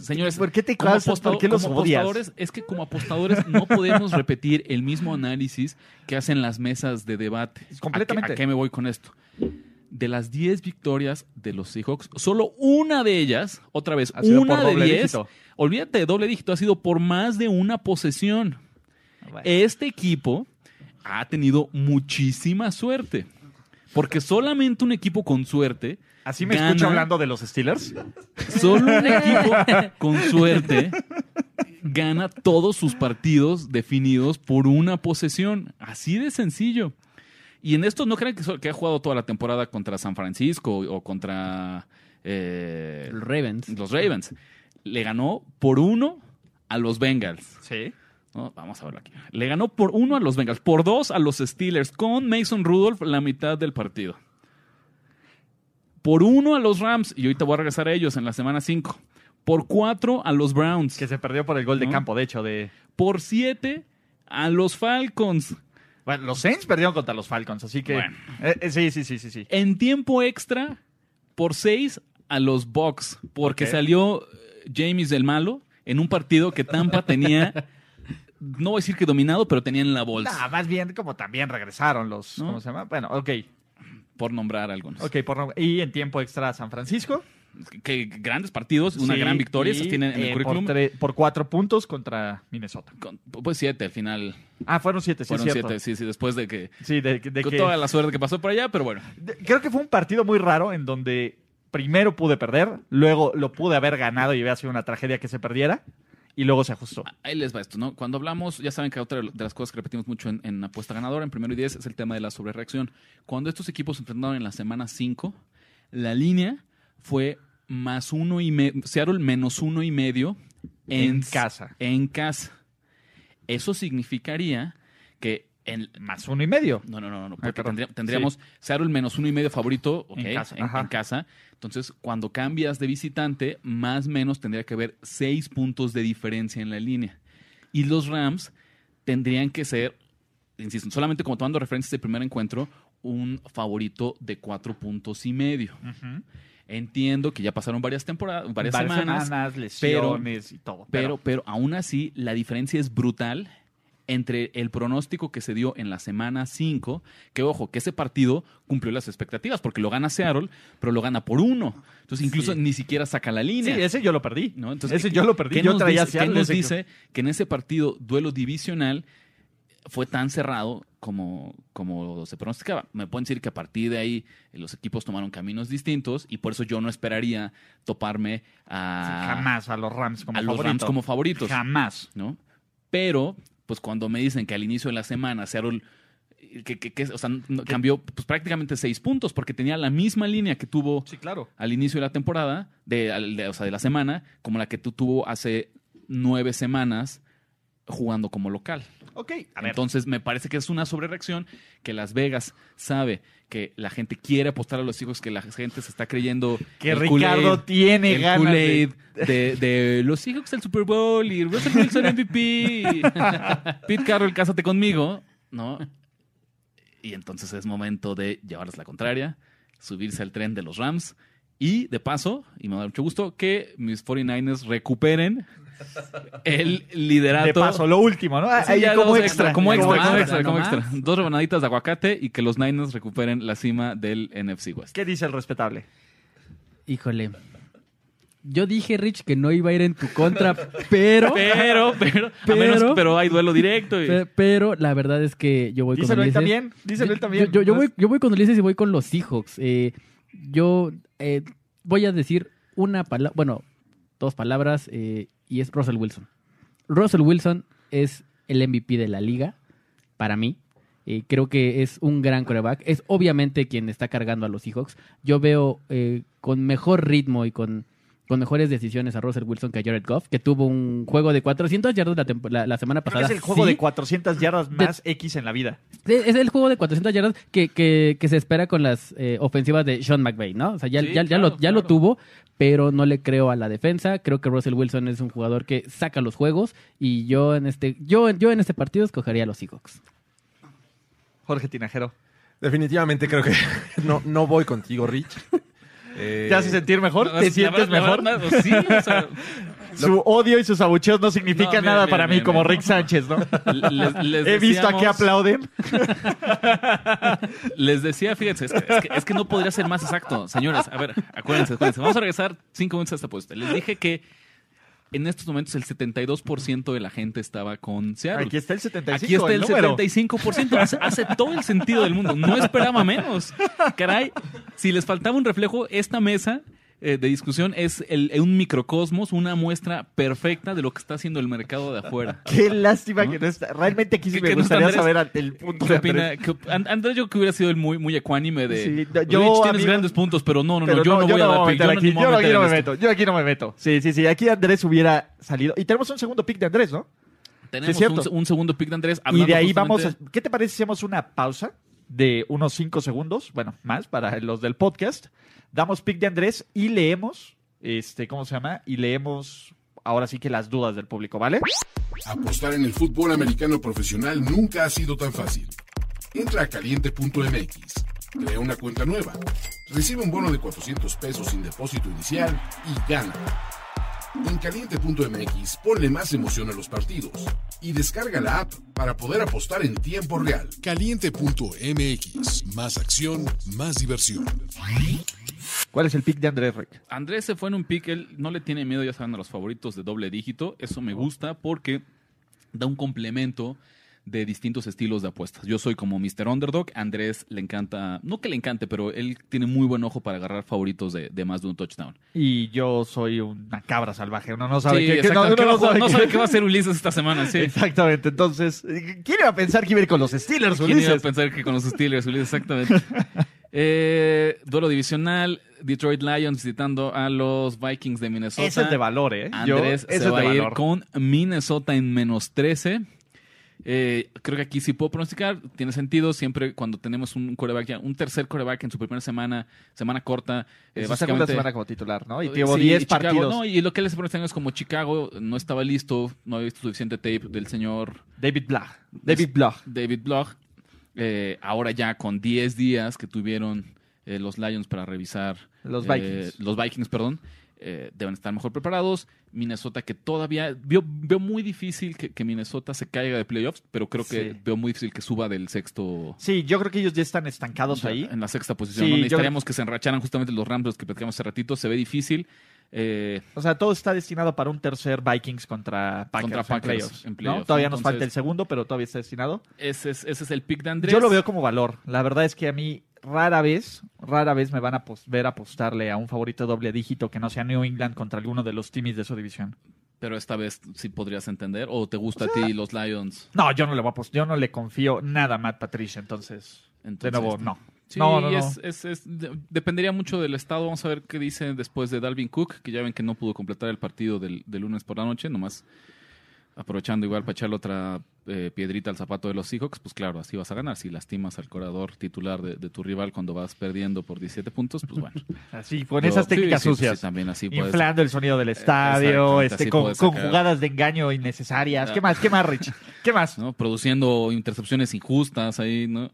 Speaker 1: Señores,
Speaker 2: ¿Por qué te
Speaker 1: como?
Speaker 2: ¿Por qué los
Speaker 1: como
Speaker 2: odias?
Speaker 1: apostadores, es que como apostadores no podemos repetir el mismo análisis que hacen las mesas de debate. ¿A qué-
Speaker 2: Completamente.
Speaker 1: ¿A qué, me voy con esto? De las 10 victorias de los Seahawks, solo una de ellas, otra vez,
Speaker 2: Ha sido
Speaker 1: una
Speaker 2: por
Speaker 1: de
Speaker 2: doble
Speaker 1: 10,
Speaker 2: dígito.
Speaker 1: olvídate de doble dígito, ha sido por más de una posesión.
Speaker 2: Bueno.
Speaker 1: Este equipo ha tenido muchísima suerte. Porque solamente un equipo con suerte
Speaker 2: ¿Así me
Speaker 1: gana-
Speaker 2: escucho hablando de los Steelers?
Speaker 1: Solo un equipo con suerte gana todos sus partidos definidos por una posesión. Así de sencillo. Y en esto no crean que, ha jugado toda la temporada contra San Francisco o contra eh,
Speaker 3: Los Ravens.
Speaker 1: los Ravens. Le ganó por uno a los Bengals.
Speaker 2: Sí.
Speaker 1: ¿no? Vamos a verlo aquí. Le ganó por uno a los Bengals, por dos a los Steelers, con Mason Rudolph la mitad del partido. Por uno a los Rams, y ahorita voy a regresar a ellos en la semana 5. Por cuatro a los Browns.
Speaker 2: Que se perdió por el gol de campo, de hecho, de...
Speaker 1: Por siete a los Falcons.
Speaker 2: Bueno, los Saints perdieron contra los Falcons, así que...
Speaker 1: Bueno.
Speaker 2: Eh, eh, sí, sí, sí, sí, sí.
Speaker 1: En tiempo extra, por seis a los Bucks. Porque salió eh, James del malo en un partido que Tampa tenía, no voy a decir que dominado, pero tenían la bolsa.
Speaker 2: Nah, más bien como también regresaron los...
Speaker 1: ¿No?
Speaker 2: ¿Cómo se llama? Bueno, ok.
Speaker 1: Por nombrar algunos.
Speaker 2: Ok, por Y en tiempo extra San Francisco.
Speaker 1: Que grandes partidos, una
Speaker 2: Sí,
Speaker 1: gran victoria,
Speaker 2: y,
Speaker 1: tienen en el
Speaker 2: eh,
Speaker 1: currículum.
Speaker 2: Por, cuatro puntos contra Minnesota.
Speaker 1: Con- pues siete al final.
Speaker 2: Ah, fueron siete, sí,
Speaker 1: Fueron
Speaker 2: es
Speaker 1: siete, sí, sí, después de que.
Speaker 2: Sí, de, de
Speaker 1: con
Speaker 2: que...
Speaker 1: toda la suerte que pasó por allá, pero bueno.
Speaker 2: de- Creo que fue un partido muy raro en donde primero pude perder, luego lo pude haber ganado y hubiera sido una tragedia que se perdiera, y luego se ajustó.
Speaker 1: Ahí les va esto, ¿no? Cuando hablamos, ya saben que otra de las cosas que repetimos mucho en, en apuesta ganadora, en primero y diez, es el tema de la sobrereacción. Cuando estos equipos se enfrentaron en la semana 5, la línea fue más uno y medio, Seattle menos uno y medio
Speaker 2: En casa.
Speaker 1: En casa. Eso significaría que en,
Speaker 2: Más uno y medio.
Speaker 1: No, no, no, no,
Speaker 2: Ay,
Speaker 1: porque
Speaker 2: perdón.
Speaker 1: tendría- tendríamos Seattle menos uno y medio favorito,
Speaker 2: En casa,
Speaker 1: en, casa. Entonces, cuando cambias de visitante, más o menos tendría que haber seis puntos de diferencia en la línea. Y los Rams tendrían que ser, insisto, solamente como tomando referencias del primer encuentro, un favorito de cuatro puntos y medio. Entiendo que ya pasaron varias temporadas, varias, semanas,
Speaker 2: lesiones y todo.
Speaker 1: pero, pero aún así, la diferencia es brutal entre el pronóstico que se dio en la semana 5, que ojo, que ese partido cumplió las expectativas, porque lo gana Seattle, pero lo gana por uno. Entonces incluso
Speaker 2: Sí.
Speaker 1: ni siquiera saca la
Speaker 2: sí,
Speaker 1: línea.
Speaker 2: ese yo lo perdí.
Speaker 1: ¿no? Entonces,
Speaker 2: ese
Speaker 1: ¿qué-
Speaker 2: yo lo perdí.
Speaker 1: ¿qué
Speaker 2: Yo
Speaker 1: nos
Speaker 2: traía
Speaker 1: dice,
Speaker 2: Seattle,
Speaker 1: ¿qué nos dice que en ese partido, duelo divisional, fue tan cerrado como, como se pronosticaba? Me pueden decir que a partir de ahí eh, los equipos tomaron caminos distintos y por eso yo no esperaría toparme a,
Speaker 2: Jamás a los Rams como
Speaker 1: a los. Rams como favoritos.
Speaker 2: Jamás.
Speaker 1: ¿no? Pero, pues cuando me dicen que al inicio de la semana Seattle que, que- que- o sea, cambió pues, prácticamente seis puntos porque tenía la misma línea que tuvo
Speaker 2: Sí, claro.
Speaker 1: al inicio de la temporada, de, al- de- o sea, de la semana, como la que tú tuvo hace nueve semanas jugando como local.
Speaker 2: Ok, a ver.
Speaker 1: Entonces, me parece que es una sobrereacción que Las Vegas sabe que la gente quiere apostar a los hijos, que la gente se está creyendo
Speaker 2: que
Speaker 1: el
Speaker 2: Ricardo tiene
Speaker 1: el
Speaker 2: ganas de...
Speaker 1: Kool-Aid de, de los Seahawks del Super Bowl y Russell Wilson MVP. Pete Carroll, cásate conmigo, ¿no? Y entonces es momento de llevarles la contraria, subirse al tren de los Rams y, de paso, y me da mucho gusto, que mis 49ers recuperen el liderato.
Speaker 2: De paso, lo último, ¿no?
Speaker 1: Sí,
Speaker 2: Ahí
Speaker 1: ya
Speaker 2: como
Speaker 1: dos
Speaker 2: extra.
Speaker 1: Como extra,
Speaker 3: Como
Speaker 1: extra, como extra. Dos rebanaditas de aguacate y que los Niners recuperen la cima del NFC West.
Speaker 2: ¿Qué dice el respetable?
Speaker 3: Híjole. Yo dije, Rich, que no iba a ir en tu contra, pero...
Speaker 1: Pero, pero, a
Speaker 3: Pero-
Speaker 1: menos, pero hay duelo directo. y-
Speaker 3: Pero la verdad es que yo voy
Speaker 2: Díselo
Speaker 3: con
Speaker 2: él
Speaker 3: Ulises.
Speaker 2: también. Díselo él también.
Speaker 3: Yo, yo- yo voy, yo voy con Ulises y voy con los Seahawks. Eh, yo eh, voy a decir una palabra, bueno, dos palabras, eh, y es Russell Wilson. Russell Wilson es el MVP de la liga, para mí. Eh, creo que es un gran coreback. Es obviamente quien está cargando a los Seahawks. Yo veo eh, con mejor ritmo y con, con mejores decisiones a Russell Wilson que a Jared Goff, que tuvo un juego de 400 yardas la, la- la semana
Speaker 2: Creo que
Speaker 3: pasada.
Speaker 2: es el juego
Speaker 3: Sí,
Speaker 2: de 400 yardas más X en la vida.
Speaker 3: es el juego de 400 yardas que, que, que se espera con las eh, ofensivas de Sean McVay, ¿no? O sea, ya,
Speaker 1: Sí,
Speaker 3: ya, lo, ya lo tuvo, pero no le creo a la defensa. Creo que Russell Wilson es un jugador que saca los juegos y yo en este, yo, yo en este partido escogería a los Seahawks.
Speaker 2: Jorge Tinajero.
Speaker 4: Definitivamente creo que no, no voy contigo, Rich. Eh,
Speaker 2: ¿Te hace sentir mejor? ¿Te sientes mejor?
Speaker 1: verdad, sí, o sea,
Speaker 2: Su odio y sus abucheos no significan
Speaker 1: No, mira,
Speaker 2: nada
Speaker 1: mira,
Speaker 2: para mí como. Rick Sánchez, ¿no?
Speaker 1: les, les
Speaker 2: He visto a qué
Speaker 1: decíamos-
Speaker 2: aplauden.
Speaker 1: Les decía, fíjense, es que, es que- es que no podría ser más exacto. Señores, a ver, acuérdense, acuérdense. Vamos a regresar cinco minutos a esta apuesta. Les dije que en estos momentos el 72% de la gente estaba con Seattle.
Speaker 2: Aquí está el 75,
Speaker 1: Aquí está el,
Speaker 2: número.
Speaker 1: 75%. Hace, hace todo el sentido del mundo. No esperaba menos. Caray, si les faltaba un reflejo, esta mesa eh, de discusión es el- un microcosmos, una muestra perfecta de lo que está haciendo el mercado de afuera.
Speaker 2: Qué lástima
Speaker 1: ¿No?
Speaker 2: que no está. Realmente aquí sí
Speaker 1: ¿Qué-
Speaker 2: me gustaría
Speaker 1: Andrés?
Speaker 2: saber el punto
Speaker 1: ¿Qué
Speaker 2: de
Speaker 1: opina?
Speaker 2: Andrés.
Speaker 1: ¿Qué op- And- Andrés yo que hubiera sido el muy, muy ecuánime de
Speaker 2: Sí,
Speaker 1: Rich,
Speaker 2: yo,
Speaker 1: tienes grandes puntos, pero no, no, no, yo no, voy a dar pick. Yo,
Speaker 2: aquí.
Speaker 1: no,
Speaker 2: Yo aquí no me meto. Yo aquí no me meto. Sí, sí, sí. Aquí Andrés hubiera salido. Y tenemos un segundo pick de Andrés, ¿no?
Speaker 1: Tenemos
Speaker 2: Sí,
Speaker 1: un, un segundo pick de Andrés.
Speaker 2: Y de ahí
Speaker 1: justamente-
Speaker 2: vamos a... ¿Qué te parece si hacemos una pausa de unos 5 segundos? Bueno, más para los del podcast. Damos pick de Andrés y leemos, este, ¿cómo se llama? Y leemos ahora sí que las dudas del público, ¿vale?
Speaker 5: Apostar en el fútbol americano profesional nunca ha sido tan fácil. Entra a caliente.mx, crea una cuenta nueva, recibe un bono de 400 pesos sin depósito inicial y gana. En caliente.mx ponle más emoción a los partidos y descarga la app para poder apostar en tiempo real.
Speaker 6: Caliente.mx. Más acción, más diversión.
Speaker 2: ¿Cuál es el pick de Andrés, Rick?
Speaker 1: Andrés se fue en un pick, él no le tiene miedo, ya saben, a los favoritos de doble dígito. Eso me gusta porque da un complemento de distintos estilos de apuestas. Yo soy como Mr. Underdog, Andrés le encanta, no que le encante, pero él tiene muy buen ojo para agarrar favoritos de, de más de un touchdown.
Speaker 2: Y yo soy una cabra salvaje. Uno no sabe
Speaker 1: Sí,
Speaker 2: qué, qué-
Speaker 1: exacto.
Speaker 2: no, uno
Speaker 1: ¿Qué va a
Speaker 2: no
Speaker 1: jugar?
Speaker 2: sabe
Speaker 1: no
Speaker 2: qué-
Speaker 1: sabe qué va a hacer Ulises esta semana, sí.
Speaker 2: Exactamente. Entonces, ¿quién iba a pensar que iba a ir con los Steelers,
Speaker 1: ¿Quién iba a
Speaker 2: Ulises?
Speaker 1: pensar que con los Steelers, Ulises? Exactamente. Eh, duelo divisional, Detroit Lions visitando a los Vikings de Minnesota.
Speaker 2: Ese es de valor, ¿eh? Yo-
Speaker 1: Andrés
Speaker 2: ese
Speaker 1: se va a ir
Speaker 2: valor.
Speaker 1: con Minnesota en menos 13. Eh, creo que aquí sí puedo pronosticar. Tiene sentido siempre cuando tenemos un coreback ya, un tercer coreback en su primera semana, semana corta. eh,
Speaker 2: Es su segunda semana como titular, ¿no? Y tuvo 10
Speaker 1: Chicago,
Speaker 2: partidos.
Speaker 1: no, y lo que les pronostica es como Chicago no estaba listo, no había visto suficiente tape del señor
Speaker 2: David Blah. David Blah.
Speaker 1: David Bloch. Eh, ahora ya con 10 días que tuvieron eh, los Lions para revisar.
Speaker 2: Los
Speaker 1: eh,
Speaker 2: Vikings.
Speaker 1: los Vikings, perdón. eh, deben estar mejor preparados. Minnesota que todavía veo, veo muy difícil que, que Minnesota se caiga de playoffs, pero creo que
Speaker 2: Sí.
Speaker 1: veo muy difícil que suba del sexto.
Speaker 2: Sí, yo creo que ellos ya están estancados ahí.
Speaker 1: En la sexta posición.
Speaker 2: Sí,
Speaker 1: ¿no?
Speaker 2: yo-
Speaker 1: Necesitaríamos que se enracharan justamente los Rams, los que platicamos hace ratito. Se ve difícil. Eh,
Speaker 2: O sea, todo está destinado para un tercer Vikings contra Packers,
Speaker 1: Contra
Speaker 2: en
Speaker 1: Packers
Speaker 2: playoffs,
Speaker 1: en
Speaker 2: ¿no?
Speaker 1: playoffs,
Speaker 2: Todavía
Speaker 1: ¿no?
Speaker 2: nos falta el segundo, pero todavía está destinado.
Speaker 1: ese, es, ese es el pick de Andrés.
Speaker 2: Yo lo veo como valor. La verdad es que a mí rara vez, rara vez me van a ver apostarle a un favorito doble dígito que no sea New England contra alguno de los timis de su división.
Speaker 1: Pero esta vez sí podrías entender. ¿O te gusta a ti los Lions?
Speaker 2: No, yo no le voy a apost- yo no le confío nada a Matt Patricia, entonces, de
Speaker 1: Entonces,
Speaker 2: nuevo, no.
Speaker 1: Sí,
Speaker 2: no, no, no.
Speaker 1: es- es- es- de- dependería mucho del estado. Vamos a ver qué dice después de Dalvin Cook, que ya ven que no pudo completar el partido del, del lunes por la noche, nomás aprovechando igual para echarle otra eh, piedrita al zapato de los Seahawks, pues claro, así vas a ganar. Si lastimas al corredor titular de, de tu rival cuando vas perdiendo por 17 puntos, pues bueno.
Speaker 2: Así, con
Speaker 1: Pero-
Speaker 2: esas técnicas
Speaker 1: sí,
Speaker 2: sucias.
Speaker 1: sí, también así puedes.
Speaker 2: Inflando el sonido del estadio, este, con, jugadas de engaño innecesarias.
Speaker 1: Ah.
Speaker 2: ¿Qué más? ¿Qué más, Rich? ¿Qué más?
Speaker 1: ¿no? Produciendo intercepciones injustas ahí, ¿no?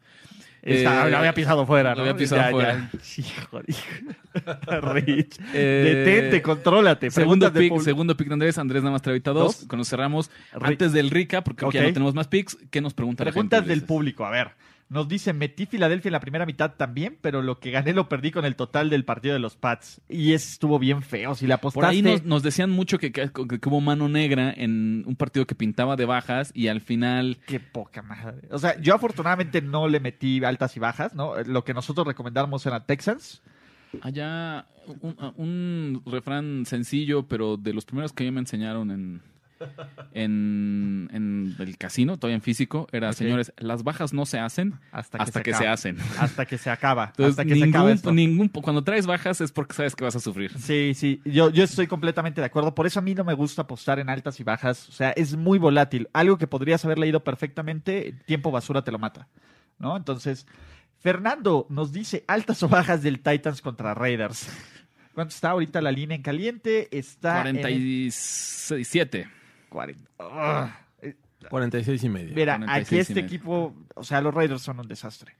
Speaker 1: Eh,
Speaker 2: lo había pisado fuera,
Speaker 1: había pisado
Speaker 2: Ya,
Speaker 1: fuera.
Speaker 2: ya. Hijo, hijo. Rich.
Speaker 1: Eh,
Speaker 2: Detente, contrólate.
Speaker 1: Segundo pick, segundo pick de Andrés. Andrés nada más trae dos.
Speaker 2: Dos.
Speaker 1: Cuando cerramos, antes del Rica, porque
Speaker 2: Ok.
Speaker 1: ya no tenemos más picks, ¿qué nos pregunta la
Speaker 2: Preguntas
Speaker 1: gente?
Speaker 2: del público. A ver, nos dice, metí Filadelfia en la primera mitad también, pero lo que gané lo perdí con el total del partido de los Pats. Y estuvo bien feo. Si le apostaste...
Speaker 1: Por ahí nos, nos decían mucho que, que- que hubo mano negra en un partido que pintaba de bajas y al final
Speaker 2: Qué poca madre. O sea, yo afortunadamente no le metí altas y bajas, ¿no? Lo que nosotros recomendamos era Texans.
Speaker 1: allá un, un refrán sencillo, pero de los primeros que a mí me enseñaron en, en, en el casino, todavía en físico, era, señores, las bajas no se hacen
Speaker 2: Hasta que,
Speaker 1: hasta
Speaker 2: se,
Speaker 1: que se
Speaker 2: acaba.
Speaker 1: hacen.
Speaker 2: Hasta que se acaba.
Speaker 1: Entonces,
Speaker 2: hasta que se acaba
Speaker 1: ningún,
Speaker 2: esto.
Speaker 1: ningún, cuando traes bajas es porque sabes que vas a sufrir.
Speaker 2: Sí, sí, yo, yo estoy completamente de acuerdo. Por eso a mí no me gusta apostar en altas y bajas. O sea, es muy volátil. Algo que podrías haber leído perfectamente, tiempo basura te lo mata. ¿No? Entonces, Fernando nos dice altas o bajas del Titans contra Raiders. ¿Cuánto está ahorita la línea en caliente? Está en el
Speaker 1: 47.
Speaker 2: 40. Ah, eh,
Speaker 4: 46 y medio.
Speaker 2: Mira,
Speaker 1: 46
Speaker 2: aquí este equipo, o sea, los Raiders son un desastre.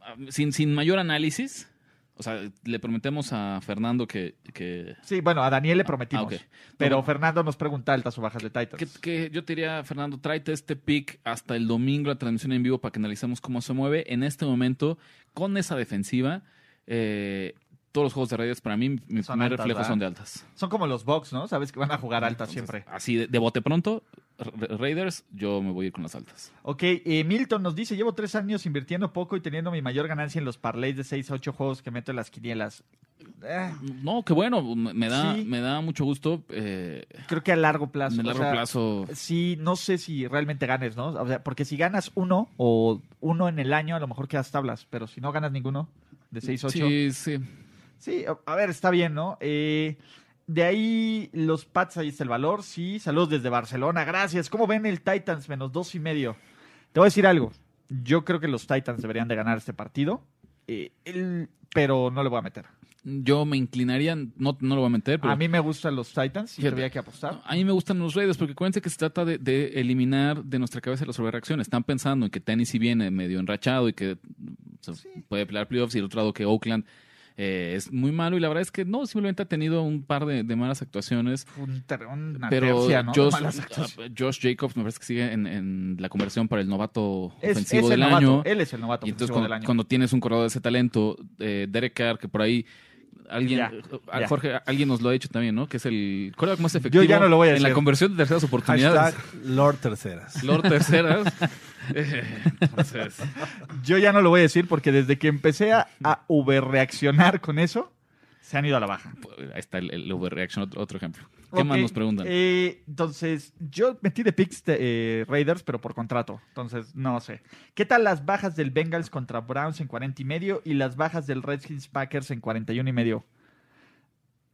Speaker 1: Ah, Sin, sin mayor análisis, O sea, le prometemos a Fernando que, que,
Speaker 2: Sí, bueno, a Daniel le prometimos.
Speaker 1: Ah, ok.
Speaker 2: Pero Fernando nos pregunta altas o bajas de Titans.
Speaker 1: que, que yo te diría, Fernando, tráete este pick hasta el domingo, la transmisión en vivo, para que analicemos cómo se mueve. En este momento, con esa defensiva, eh, todos los juegos de Raiders, para mí, mi
Speaker 2: Son
Speaker 1: primer
Speaker 2: altas,
Speaker 1: reflejo
Speaker 2: ¿verdad?
Speaker 1: son de altas.
Speaker 2: Son como los Bucks, ¿no? Sabes que van a jugar altas siempre.
Speaker 1: Así, de, de bote pronto, Ra- Raiders, yo me voy a ir con las altas.
Speaker 2: Ok, eh, Milton nos dice, llevo tres años invirtiendo poco y teniendo mi mayor ganancia en los parlays de 6 a 8 juegos que meto en las quinielas. Eh,
Speaker 1: No, qué bueno, me da,
Speaker 2: Sí.
Speaker 1: me da mucho gusto. Eh,
Speaker 2: creo que a largo plazo. o
Speaker 1: largo
Speaker 2: sea,
Speaker 1: plazo,
Speaker 2: Sí, no sé si realmente ganes, ¿no? O sea, porque si ganas uno o uno en el año, a lo mejor quedas tablas, pero si no ganas ninguno de 6 a 8.
Speaker 1: sí, sí.
Speaker 2: Sí, a- ver, está bien, ¿no? Eh, de ahí los Pats, ahí está el valor, sí. Saludos desde Barcelona, gracias. ¿Cómo ven el Titans menos dos y medio? Te voy a decir algo. Yo creo que los Titans deberían de ganar este partido, eh, el- pero no le voy a meter.
Speaker 1: Yo me inclinaría, no, no lo voy a meter, pero
Speaker 2: A mí me gustan los Titans y
Speaker 1: Fíjate.
Speaker 2: tendría que apostar.
Speaker 1: A mí me gustan los Raiders porque acuérdense que se trata de, de eliminar de nuestra cabeza las sobrereacciones. Están pensando en que Tennessee viene medio enrachado y que se puede pelear playoffs y el otro lado que Oakland eh, es muy malo y la verdad es que no, simplemente ha tenido un par de, de malas actuaciones.
Speaker 2: Fue un ter- una
Speaker 1: Pero
Speaker 2: tercia, ¿no? de
Speaker 1: Josh,
Speaker 2: malas actuaciones.
Speaker 1: Josh Jacobs me parece que sigue en, en la conversión para el novato
Speaker 2: Es,
Speaker 1: ofensivo
Speaker 2: es el
Speaker 1: del
Speaker 2: novato,
Speaker 1: año.
Speaker 2: él es el novato
Speaker 1: Y entonces
Speaker 2: ofensivo
Speaker 1: cuando,
Speaker 2: del año.
Speaker 1: cuando tienes un corredor de ese talento, eh, Derek Carr, que por ahí alguien,
Speaker 2: Ya,
Speaker 1: eh,
Speaker 2: ya.
Speaker 1: Jorge, alguien nos lo ha dicho también, ¿no? Que es el corredor más efectivo
Speaker 2: ya no lo voy a
Speaker 1: en la conversión de terceras oportunidades.
Speaker 4: Hashtag Lord Terceras.
Speaker 1: Lord terceras. Entonces,
Speaker 2: Yo ya no lo voy a decir porque desde que empecé a, a reaccionar con eso, se han ido a la baja.
Speaker 1: ahí está el, el overreaction, otro, otro ejemplo. ¿Qué más nos preguntan?
Speaker 2: eh, entonces, yo metí de picks de eh, Raiders, pero por contrato. Entonces, no sé. ¿Qué tal las bajas del Bengals contra Browns en 40 y medio y las bajas del Redskins Packers en 41 y medio?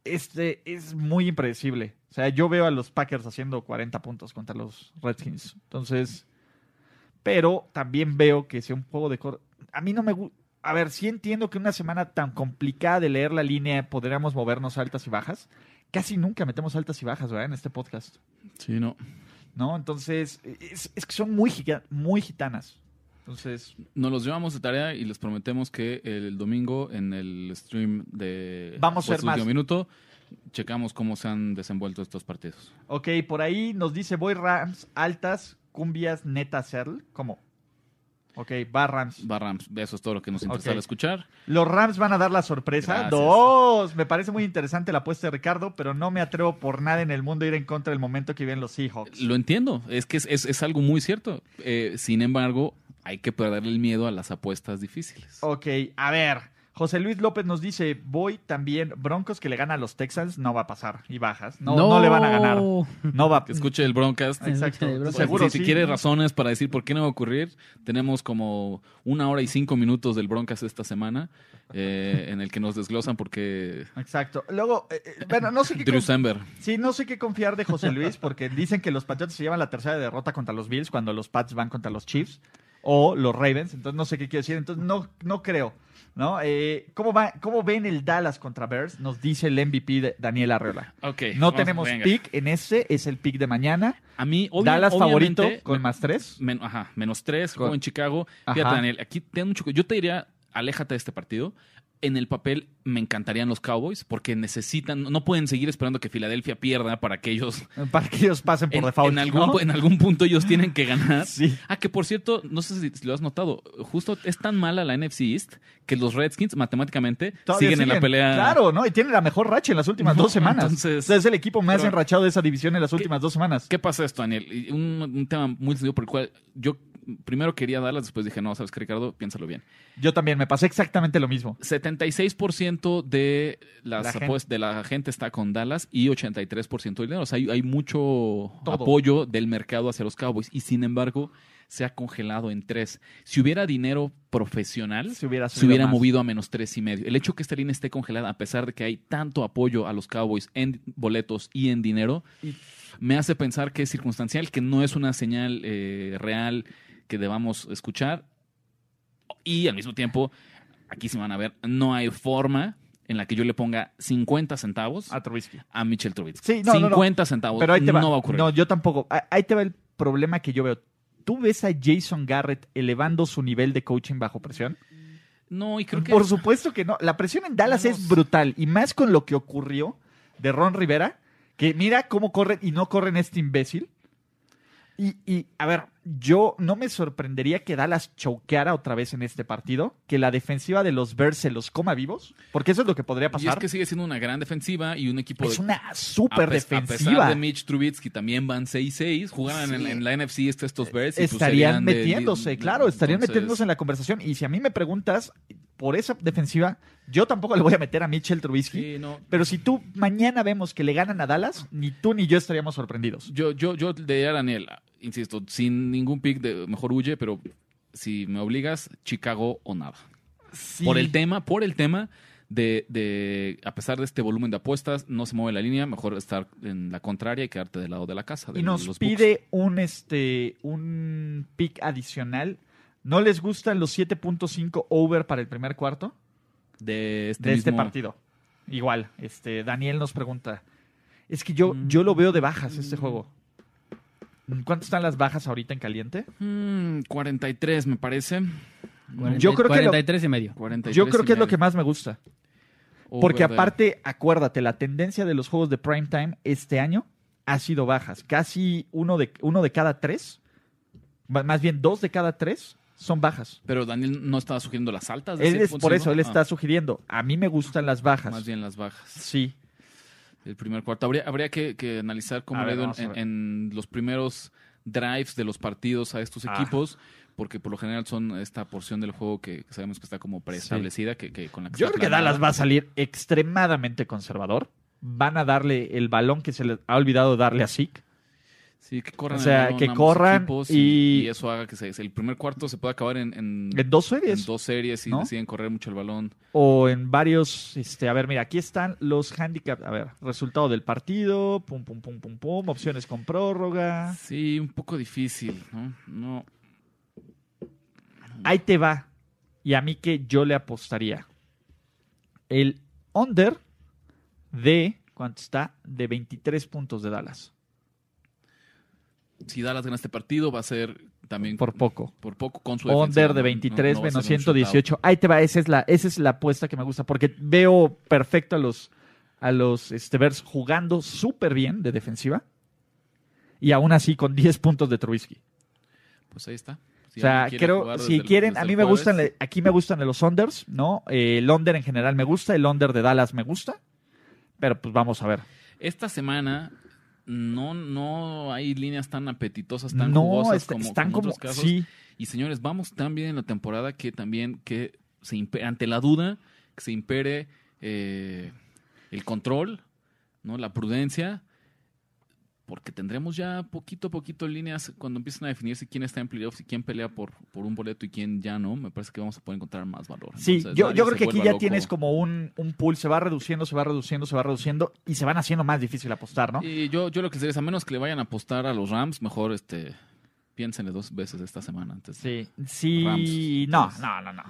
Speaker 2: Este es muy impredecible. O sea, yo veo a los Packers haciendo 40 puntos contra los Redskins. Entonces, pero también veo que sea un juego de... cor- A mí no me gusta... A ver, sí entiendo que una semana tan complicada de leer la línea podríamos movernos altas y bajas. Casi nunca metemos altas y bajas, ¿verdad? En este podcast.
Speaker 1: Sí, no.
Speaker 2: ¿No? Entonces, es, es que son muy, giga- muy gitanas. Entonces,
Speaker 1: Nos los llevamos de tarea y les prometemos que el domingo en el stream de
Speaker 2: Vamos a ser más.
Speaker 1: Minuto checamos cómo se han desenvuelto estos partidos.
Speaker 2: ok, por ahí nos dice Voy Rams, altas, cumbias, neta, Seattle. ¿Cómo? Ok, va Rams.
Speaker 1: Va Rams, eso es todo lo que nos interesa
Speaker 2: Ok.
Speaker 1: escuchar.
Speaker 2: Los Rams van a dar la sorpresa.
Speaker 1: Gracias.
Speaker 2: Dos. Me parece muy interesante la apuesta de Ricardo, pero no me atrevo por nada en el mundo a ir en contra del momento que viven los Seahawks.
Speaker 1: Lo entiendo, es que es, es- es algo muy cierto. Eh, sin embargo, hay que perderle el miedo a las apuestas difíciles.
Speaker 2: Ok, a ver. José Luis López nos dice, voy también, Broncos que le gana a los Texans, no va a pasar. Y bajas. No, no, le van a ganar. No va
Speaker 1: Que escuche el Broadcast.
Speaker 2: Exacto.
Speaker 3: El Broncos.
Speaker 2: Seguro
Speaker 1: si, quiere razones para decir por qué no va a ocurrir, tenemos como una hora y cinco minutos del Broncas esta semana eh, en el que nos desglosan porque
Speaker 2: Exacto. Luego, eh, eh, bueno, no sé qué...
Speaker 1: Drew
Speaker 2: con-
Speaker 1: Sember.
Speaker 2: Sí, no sé qué confiar de José Luis, porque dicen que los Patriots se llevan la tercera derrota contra los Bills cuando los Pats van contra los Chiefs o los Ravens, entonces no sé qué quiero decir, entonces no, no creo. ¿No? Eh, ¿cómo, va, ¿Cómo ven el Dallas contra Bears? Nos dice el MVP de Daniel Arreola.
Speaker 1: Ok,
Speaker 2: No
Speaker 1: vamos,
Speaker 2: tenemos
Speaker 1: venga.
Speaker 2: pick en ese, es el pick de mañana.
Speaker 1: A mí, obvia-
Speaker 2: Dallas favorito con más tres.
Speaker 1: men- ajá, menos tres,
Speaker 2: Con-
Speaker 1: juego en Chicago.
Speaker 2: Ajá.
Speaker 1: Fíjate, Daniel, aquí tengo mucho. Yo te diría, aléjate de este partido. En el papel me encantarían los Cowboys porque necesitan, no pueden seguir esperando que Filadelfia pierda para que ellos
Speaker 2: Para que ellos pasen por
Speaker 1: en,
Speaker 2: default.
Speaker 1: en algún,
Speaker 2: ¿no?
Speaker 1: en algún punto ellos tienen que ganar.
Speaker 2: Sí.
Speaker 1: Ah, que por cierto, no sé si, lo has notado, justo es tan mala la NFC East que los Redskins matemáticamente siguen, en la pelea.
Speaker 2: Claro, ¿no? Y tienen la mejor racha en las últimas
Speaker 1: No,
Speaker 2: dos semanas.
Speaker 1: entonces-
Speaker 2: O sea, es el equipo más enrachado de esa división en las últimas dos semanas.
Speaker 1: ¿Qué pasa esto, Daniel? Un, un tema muy sencillo por el cual yo primero quería darlas, después dije, no, sabes qué, Ricardo, piénsalo bien.
Speaker 2: Yo también me pasé exactamente lo mismo.
Speaker 1: 76% de, las
Speaker 2: La
Speaker 1: de la gente está con Dallas y 83% del dinero. O sea, hay, hay mucho
Speaker 2: Todo.
Speaker 1: apoyo del mercado hacia los Cowboys y sin embargo se ha congelado en tres. Si hubiera dinero profesional,
Speaker 2: Se hubiera,
Speaker 1: se hubiera movido a menos tres y medio. El hecho que esta línea esté congelada, a pesar de que hay tanto apoyo a los Cowboys en boletos y en dinero,
Speaker 2: Y-
Speaker 1: me hace pensar que es circunstancial, que no es una señal eh, real que debamos escuchar. Y al mismo tiempo, aquí se van a ver, no hay forma en la que yo le ponga 50 centavos
Speaker 2: A Trubisky.
Speaker 1: a Mitchell Trubisky.
Speaker 2: Sí, no, no, no.
Speaker 1: 50 centavos.
Speaker 2: Pero ahí te va.
Speaker 1: No va a ocurrir.
Speaker 2: No, yo tampoco. Ah, Ahí te va el problema que yo veo. ¿Tú ves a Jason Garrett elevando su nivel de coaching bajo presión?
Speaker 1: No, y creo que.
Speaker 2: Por supuesto que no. La presión en Dallas
Speaker 1: Vamos.
Speaker 2: es brutal. Y más con lo que ocurrió de Ron Rivera, que mira cómo corren y no corren este imbécil. Y, y, a ver, yo no me sorprendería que Dallas choqueara otra vez en este partido, que la defensiva de los Bears se los coma vivos, porque eso es lo que podría
Speaker 1: Y es
Speaker 2: pasar.
Speaker 1: que sigue siendo una gran defensiva y un equipo
Speaker 2: es
Speaker 1: de-
Speaker 2: una súper
Speaker 1: pes- A
Speaker 2: defensiva.
Speaker 1: pesar de Mitch Trubisky también van 6-6, jugaran en,
Speaker 2: Sí.
Speaker 1: en la NFC este- estos Bears. y pues
Speaker 2: estarían
Speaker 1: de-
Speaker 2: metiéndose,
Speaker 1: de-
Speaker 2: claro, estarían
Speaker 1: entonces,
Speaker 2: metiéndose en la conversación. Y si a mí me preguntas por esa defensiva, yo tampoco le voy a meter a Mitchell Trubisky.
Speaker 1: Sí, no.
Speaker 2: Pero si tú mañana vemos que le ganan a Dallas, ni tú ni yo estaríamos sorprendidos.
Speaker 1: Yo, yo, yo le diría a Daniel, insisto, sin ningún pick, de, mejor huye, pero si me obligas, Chicago o nada. Por el tema, por el tema de, de, a pesar de este volumen de apuestas, no se mueve la línea, mejor estar en la contraria y quedarte del lado de la casa. de
Speaker 2: Y nos
Speaker 1: los
Speaker 2: pide un este un pick adicional. ¿No les gustan los 7.5 over para el primer cuarto
Speaker 1: de este,
Speaker 2: de este partido? Igual, este Daniel nos pregunta. Es que yo,
Speaker 1: Mm.
Speaker 2: yo lo veo de bajas este juego. ¿Cuánto están las bajas ahorita en caliente?
Speaker 1: Mm, 43, me parece.
Speaker 2: Yo creo que lo-
Speaker 3: 43 y medio.
Speaker 1: 43
Speaker 2: Yo creo que es lo que más me gusta. Porque aparte, acuérdate, la tendencia de los juegos de prime time este año ha sido bajas. Casi uno de, uno de cada tres, más bien dos de cada tres, son bajas.
Speaker 1: Pero Daniel no estaba sugiriendo las altas. de
Speaker 2: Él es,
Speaker 1: 7.5.
Speaker 2: por eso, él
Speaker 1: Ah,
Speaker 2: está sugiriendo. A mí me gustan las bajas.
Speaker 1: Más bien las bajas.
Speaker 2: Sí.
Speaker 1: El primer cuarto. Habría, habría que, que analizar cómo le ha ido en, los primeros drives de los partidos a estos
Speaker 2: Ah.
Speaker 1: equipos, porque por lo general son esta porción del juego que, sabemos que está como preestablecida, que, que con la que
Speaker 2: Yo creo que. Dallas va a salir extremadamente conservador. Van a darle el balón que se les ha olvidado darle a Zeke.
Speaker 1: Sí, que corran
Speaker 2: O sea, que corran y-
Speaker 1: y, eso haga que se, el primer cuarto se pueda acabar en, en,
Speaker 2: En dos series.
Speaker 1: en dos series y
Speaker 2: ¿no?
Speaker 1: deciden correr mucho el balón.
Speaker 2: o en varios, este, a ver, mira, aquí están los handicaps, a ver, resultado del partido, pum, pum, pum, pum, pum, opciones con prórroga.
Speaker 1: Sí, un poco difícil, ¿no? No.
Speaker 2: Ahí te va. Y a mí que yo le apostaría. El under de, ¿cuánto está? De 23 puntos de Dallas.
Speaker 1: Si Dallas gana este partido, va a ser también
Speaker 2: Por poco.
Speaker 1: por poco con su
Speaker 2: Under
Speaker 1: defensiva,
Speaker 2: de
Speaker 1: ¿no? No-
Speaker 2: 23
Speaker 1: no a
Speaker 2: menos
Speaker 1: ser un
Speaker 2: 118. Ahí te va, esa es la, esa es la apuesta que me gusta, porque veo perfecto a los, a los este, Bears jugando súper bien de defensiva. Y aún así con 10 puntos de Trubisky.
Speaker 1: Pues ahí está. Si
Speaker 2: o sea, creo, si
Speaker 1: el-
Speaker 2: quieren, a mí me
Speaker 1: jueves,
Speaker 2: gustan, aquí me gustan los unders, ¿no? Eh, el under en general me gusta, el under de Dallas me gusta. Pero pues vamos a ver.
Speaker 1: Esta semana no, no hay líneas tan apetitosas, tan
Speaker 2: no,
Speaker 1: jugosas
Speaker 2: est-
Speaker 1: como,
Speaker 2: están
Speaker 1: como
Speaker 2: como,
Speaker 1: otros casos.
Speaker 2: sí,
Speaker 1: Y señores, vamos tan bien en la temporada que también que se impe- ante la duda, que se impere eh, el control, ¿no? La prudencia, porque tendremos ya poquito a poquito líneas cuando empiecen a definirse quién está en playoffs y quién pelea por, por un boleto y quién ya no. Me parece que vamos a poder encontrar más valor.
Speaker 2: Sí,
Speaker 1: Entonces,
Speaker 2: yo, yo creo que aquí ya
Speaker 1: loco.
Speaker 2: tienes como un, un pool, se va reduciendo, se va reduciendo, se va reduciendo y se van haciendo más difícil apostar, ¿no?
Speaker 1: Y yo, yo lo que les diría es, a menos que le vayan a apostar a los Rams, mejor este piénsenle dos veces esta semana antes.
Speaker 2: Sí, sí,
Speaker 1: Rams.
Speaker 2: no, no, no, no.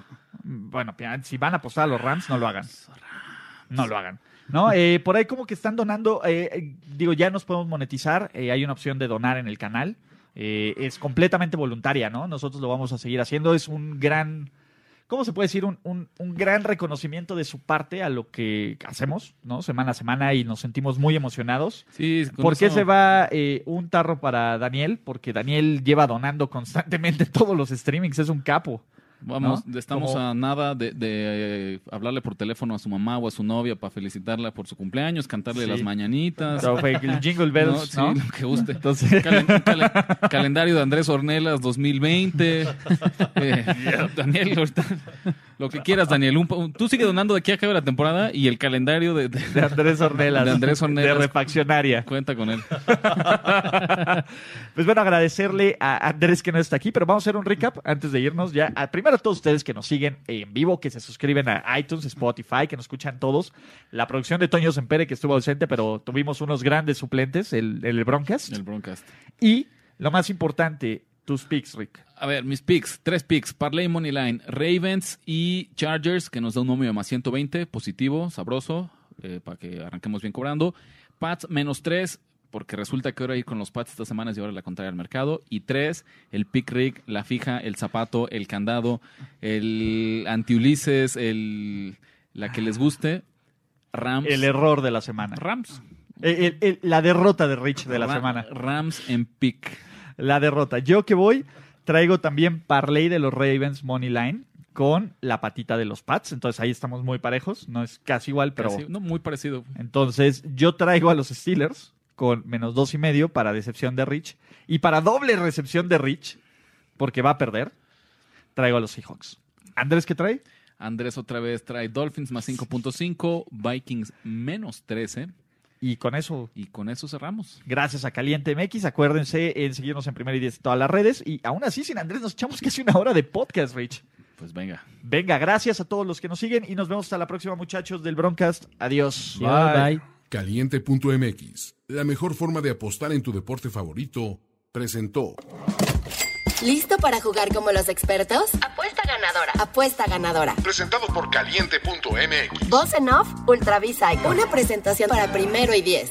Speaker 2: Bueno, si van a apostar a los Rams, no lo hagan. No lo hagan. ¿No? Eh, por ahí como que están donando, eh, eh, digo, ya nos podemos monetizar, eh, hay una opción de donar en el canal, Eh, es completamente voluntaria, ¿no? Nosotros lo vamos a seguir haciendo, es un gran, ¿cómo se puede decir? Un, un- un gran reconocimiento de su parte a lo que hacemos, ¿no? Semana a semana y nos sentimos muy emocionados.
Speaker 1: Sí,
Speaker 2: ¿Por qué
Speaker 1: eso-
Speaker 2: se va eh, un tarro para Daniel? Porque Daniel lleva donando constantemente todos los streamings, es un capo.
Speaker 1: Vamos,
Speaker 2: ¿no?
Speaker 1: estamos
Speaker 2: Como-
Speaker 1: a nada de, de, eh, hablarle por teléfono a su mamá o a su novia para felicitarla por su cumpleaños, cantarle
Speaker 2: Sí.
Speaker 1: las mañanitas.
Speaker 2: Pero fue el Jingle
Speaker 1: ¿no?
Speaker 2: Bells,
Speaker 1: lo que guste.
Speaker 2: Entonces,
Speaker 1: Calen- calen- calendario de Andrés Ornelas 2020. Eh, Daniel, ahorita, lo que quieras, Daniel. Un- tú sigue donando de aquí a acabe la temporada y el calendario de, de-
Speaker 2: de Andrés Ornelas.
Speaker 1: De Andrés Ornelas.
Speaker 2: De refaccionaria.
Speaker 1: cuenta con él.
Speaker 2: Pues bueno, agradecerle a Andrés que no está aquí, pero vamos a hacer un recap antes de irnos ya. A- primero a todos ustedes que nos siguen en vivo, que se suscriben a iTunes, Spotify, que nos escuchan todos. La producción de Toño Sempere, que estuvo ausente, pero tuvimos unos grandes suplentes, el, el Broncast.
Speaker 1: El broadcast.
Speaker 2: Y lo más importante, tus picks, Rick.
Speaker 1: A ver, mis picks, tres picks, Parlay Money Line, Ravens y Chargers, que nos da un número de más 120, positivo, sabroso, eh, para que arranquemos bien cobrando. Pats menos 3, porque resulta que ahora ir con los Pats esta semana es llevar la contraria al mercado. Y tres, el pick rig, la fija, el zapato, el candado, el anti-Ulises, el, la que les guste. Rams.
Speaker 2: El error de la semana.
Speaker 1: Rams.
Speaker 2: El- el- el- la derrota de Rich de la
Speaker 1: Ra-
Speaker 2: semana.
Speaker 1: Rams en pick.
Speaker 2: La derrota. Yo que voy, traigo también parlay de los Ravens Money Line con la patita de los Pats. Entonces ahí estamos muy parejos. No es casi igual, pero.
Speaker 1: Casi- no, muy parecido.
Speaker 2: Entonces yo traigo a los Steelers con menos dos y medio para decepción de Rich. Y para doble recepción de Rich, porque va a perder, traigo a los Seahawks. Andrés, ¿qué trae?
Speaker 1: Andrés otra vez trae Dolphins más 5.5, Vikings menos 13.
Speaker 2: Y con eso
Speaker 1: Y con eso cerramos.
Speaker 2: Gracias a Caliente MX. Acuérdense en seguirnos en Primera y Diez en todas las redes. Y aún así, sin Andrés, nos echamos casi una hora de podcast, Rich.
Speaker 1: Pues venga.
Speaker 2: Venga, gracias a todos los que nos siguen y nos vemos hasta la próxima, muchachos del Broncast. Adiós.
Speaker 3: Adiós, bye.
Speaker 5: Caliente.mx, la mejor forma de apostar en tu deporte favorito, presentó.
Speaker 7: ¿Listo para jugar como los expertos? Apuesta ganadora. Apuesta ganadora.
Speaker 5: Presentado por Caliente.mx.
Speaker 7: Voz en off, Ultra Psycho. Una presentación para primero y diez.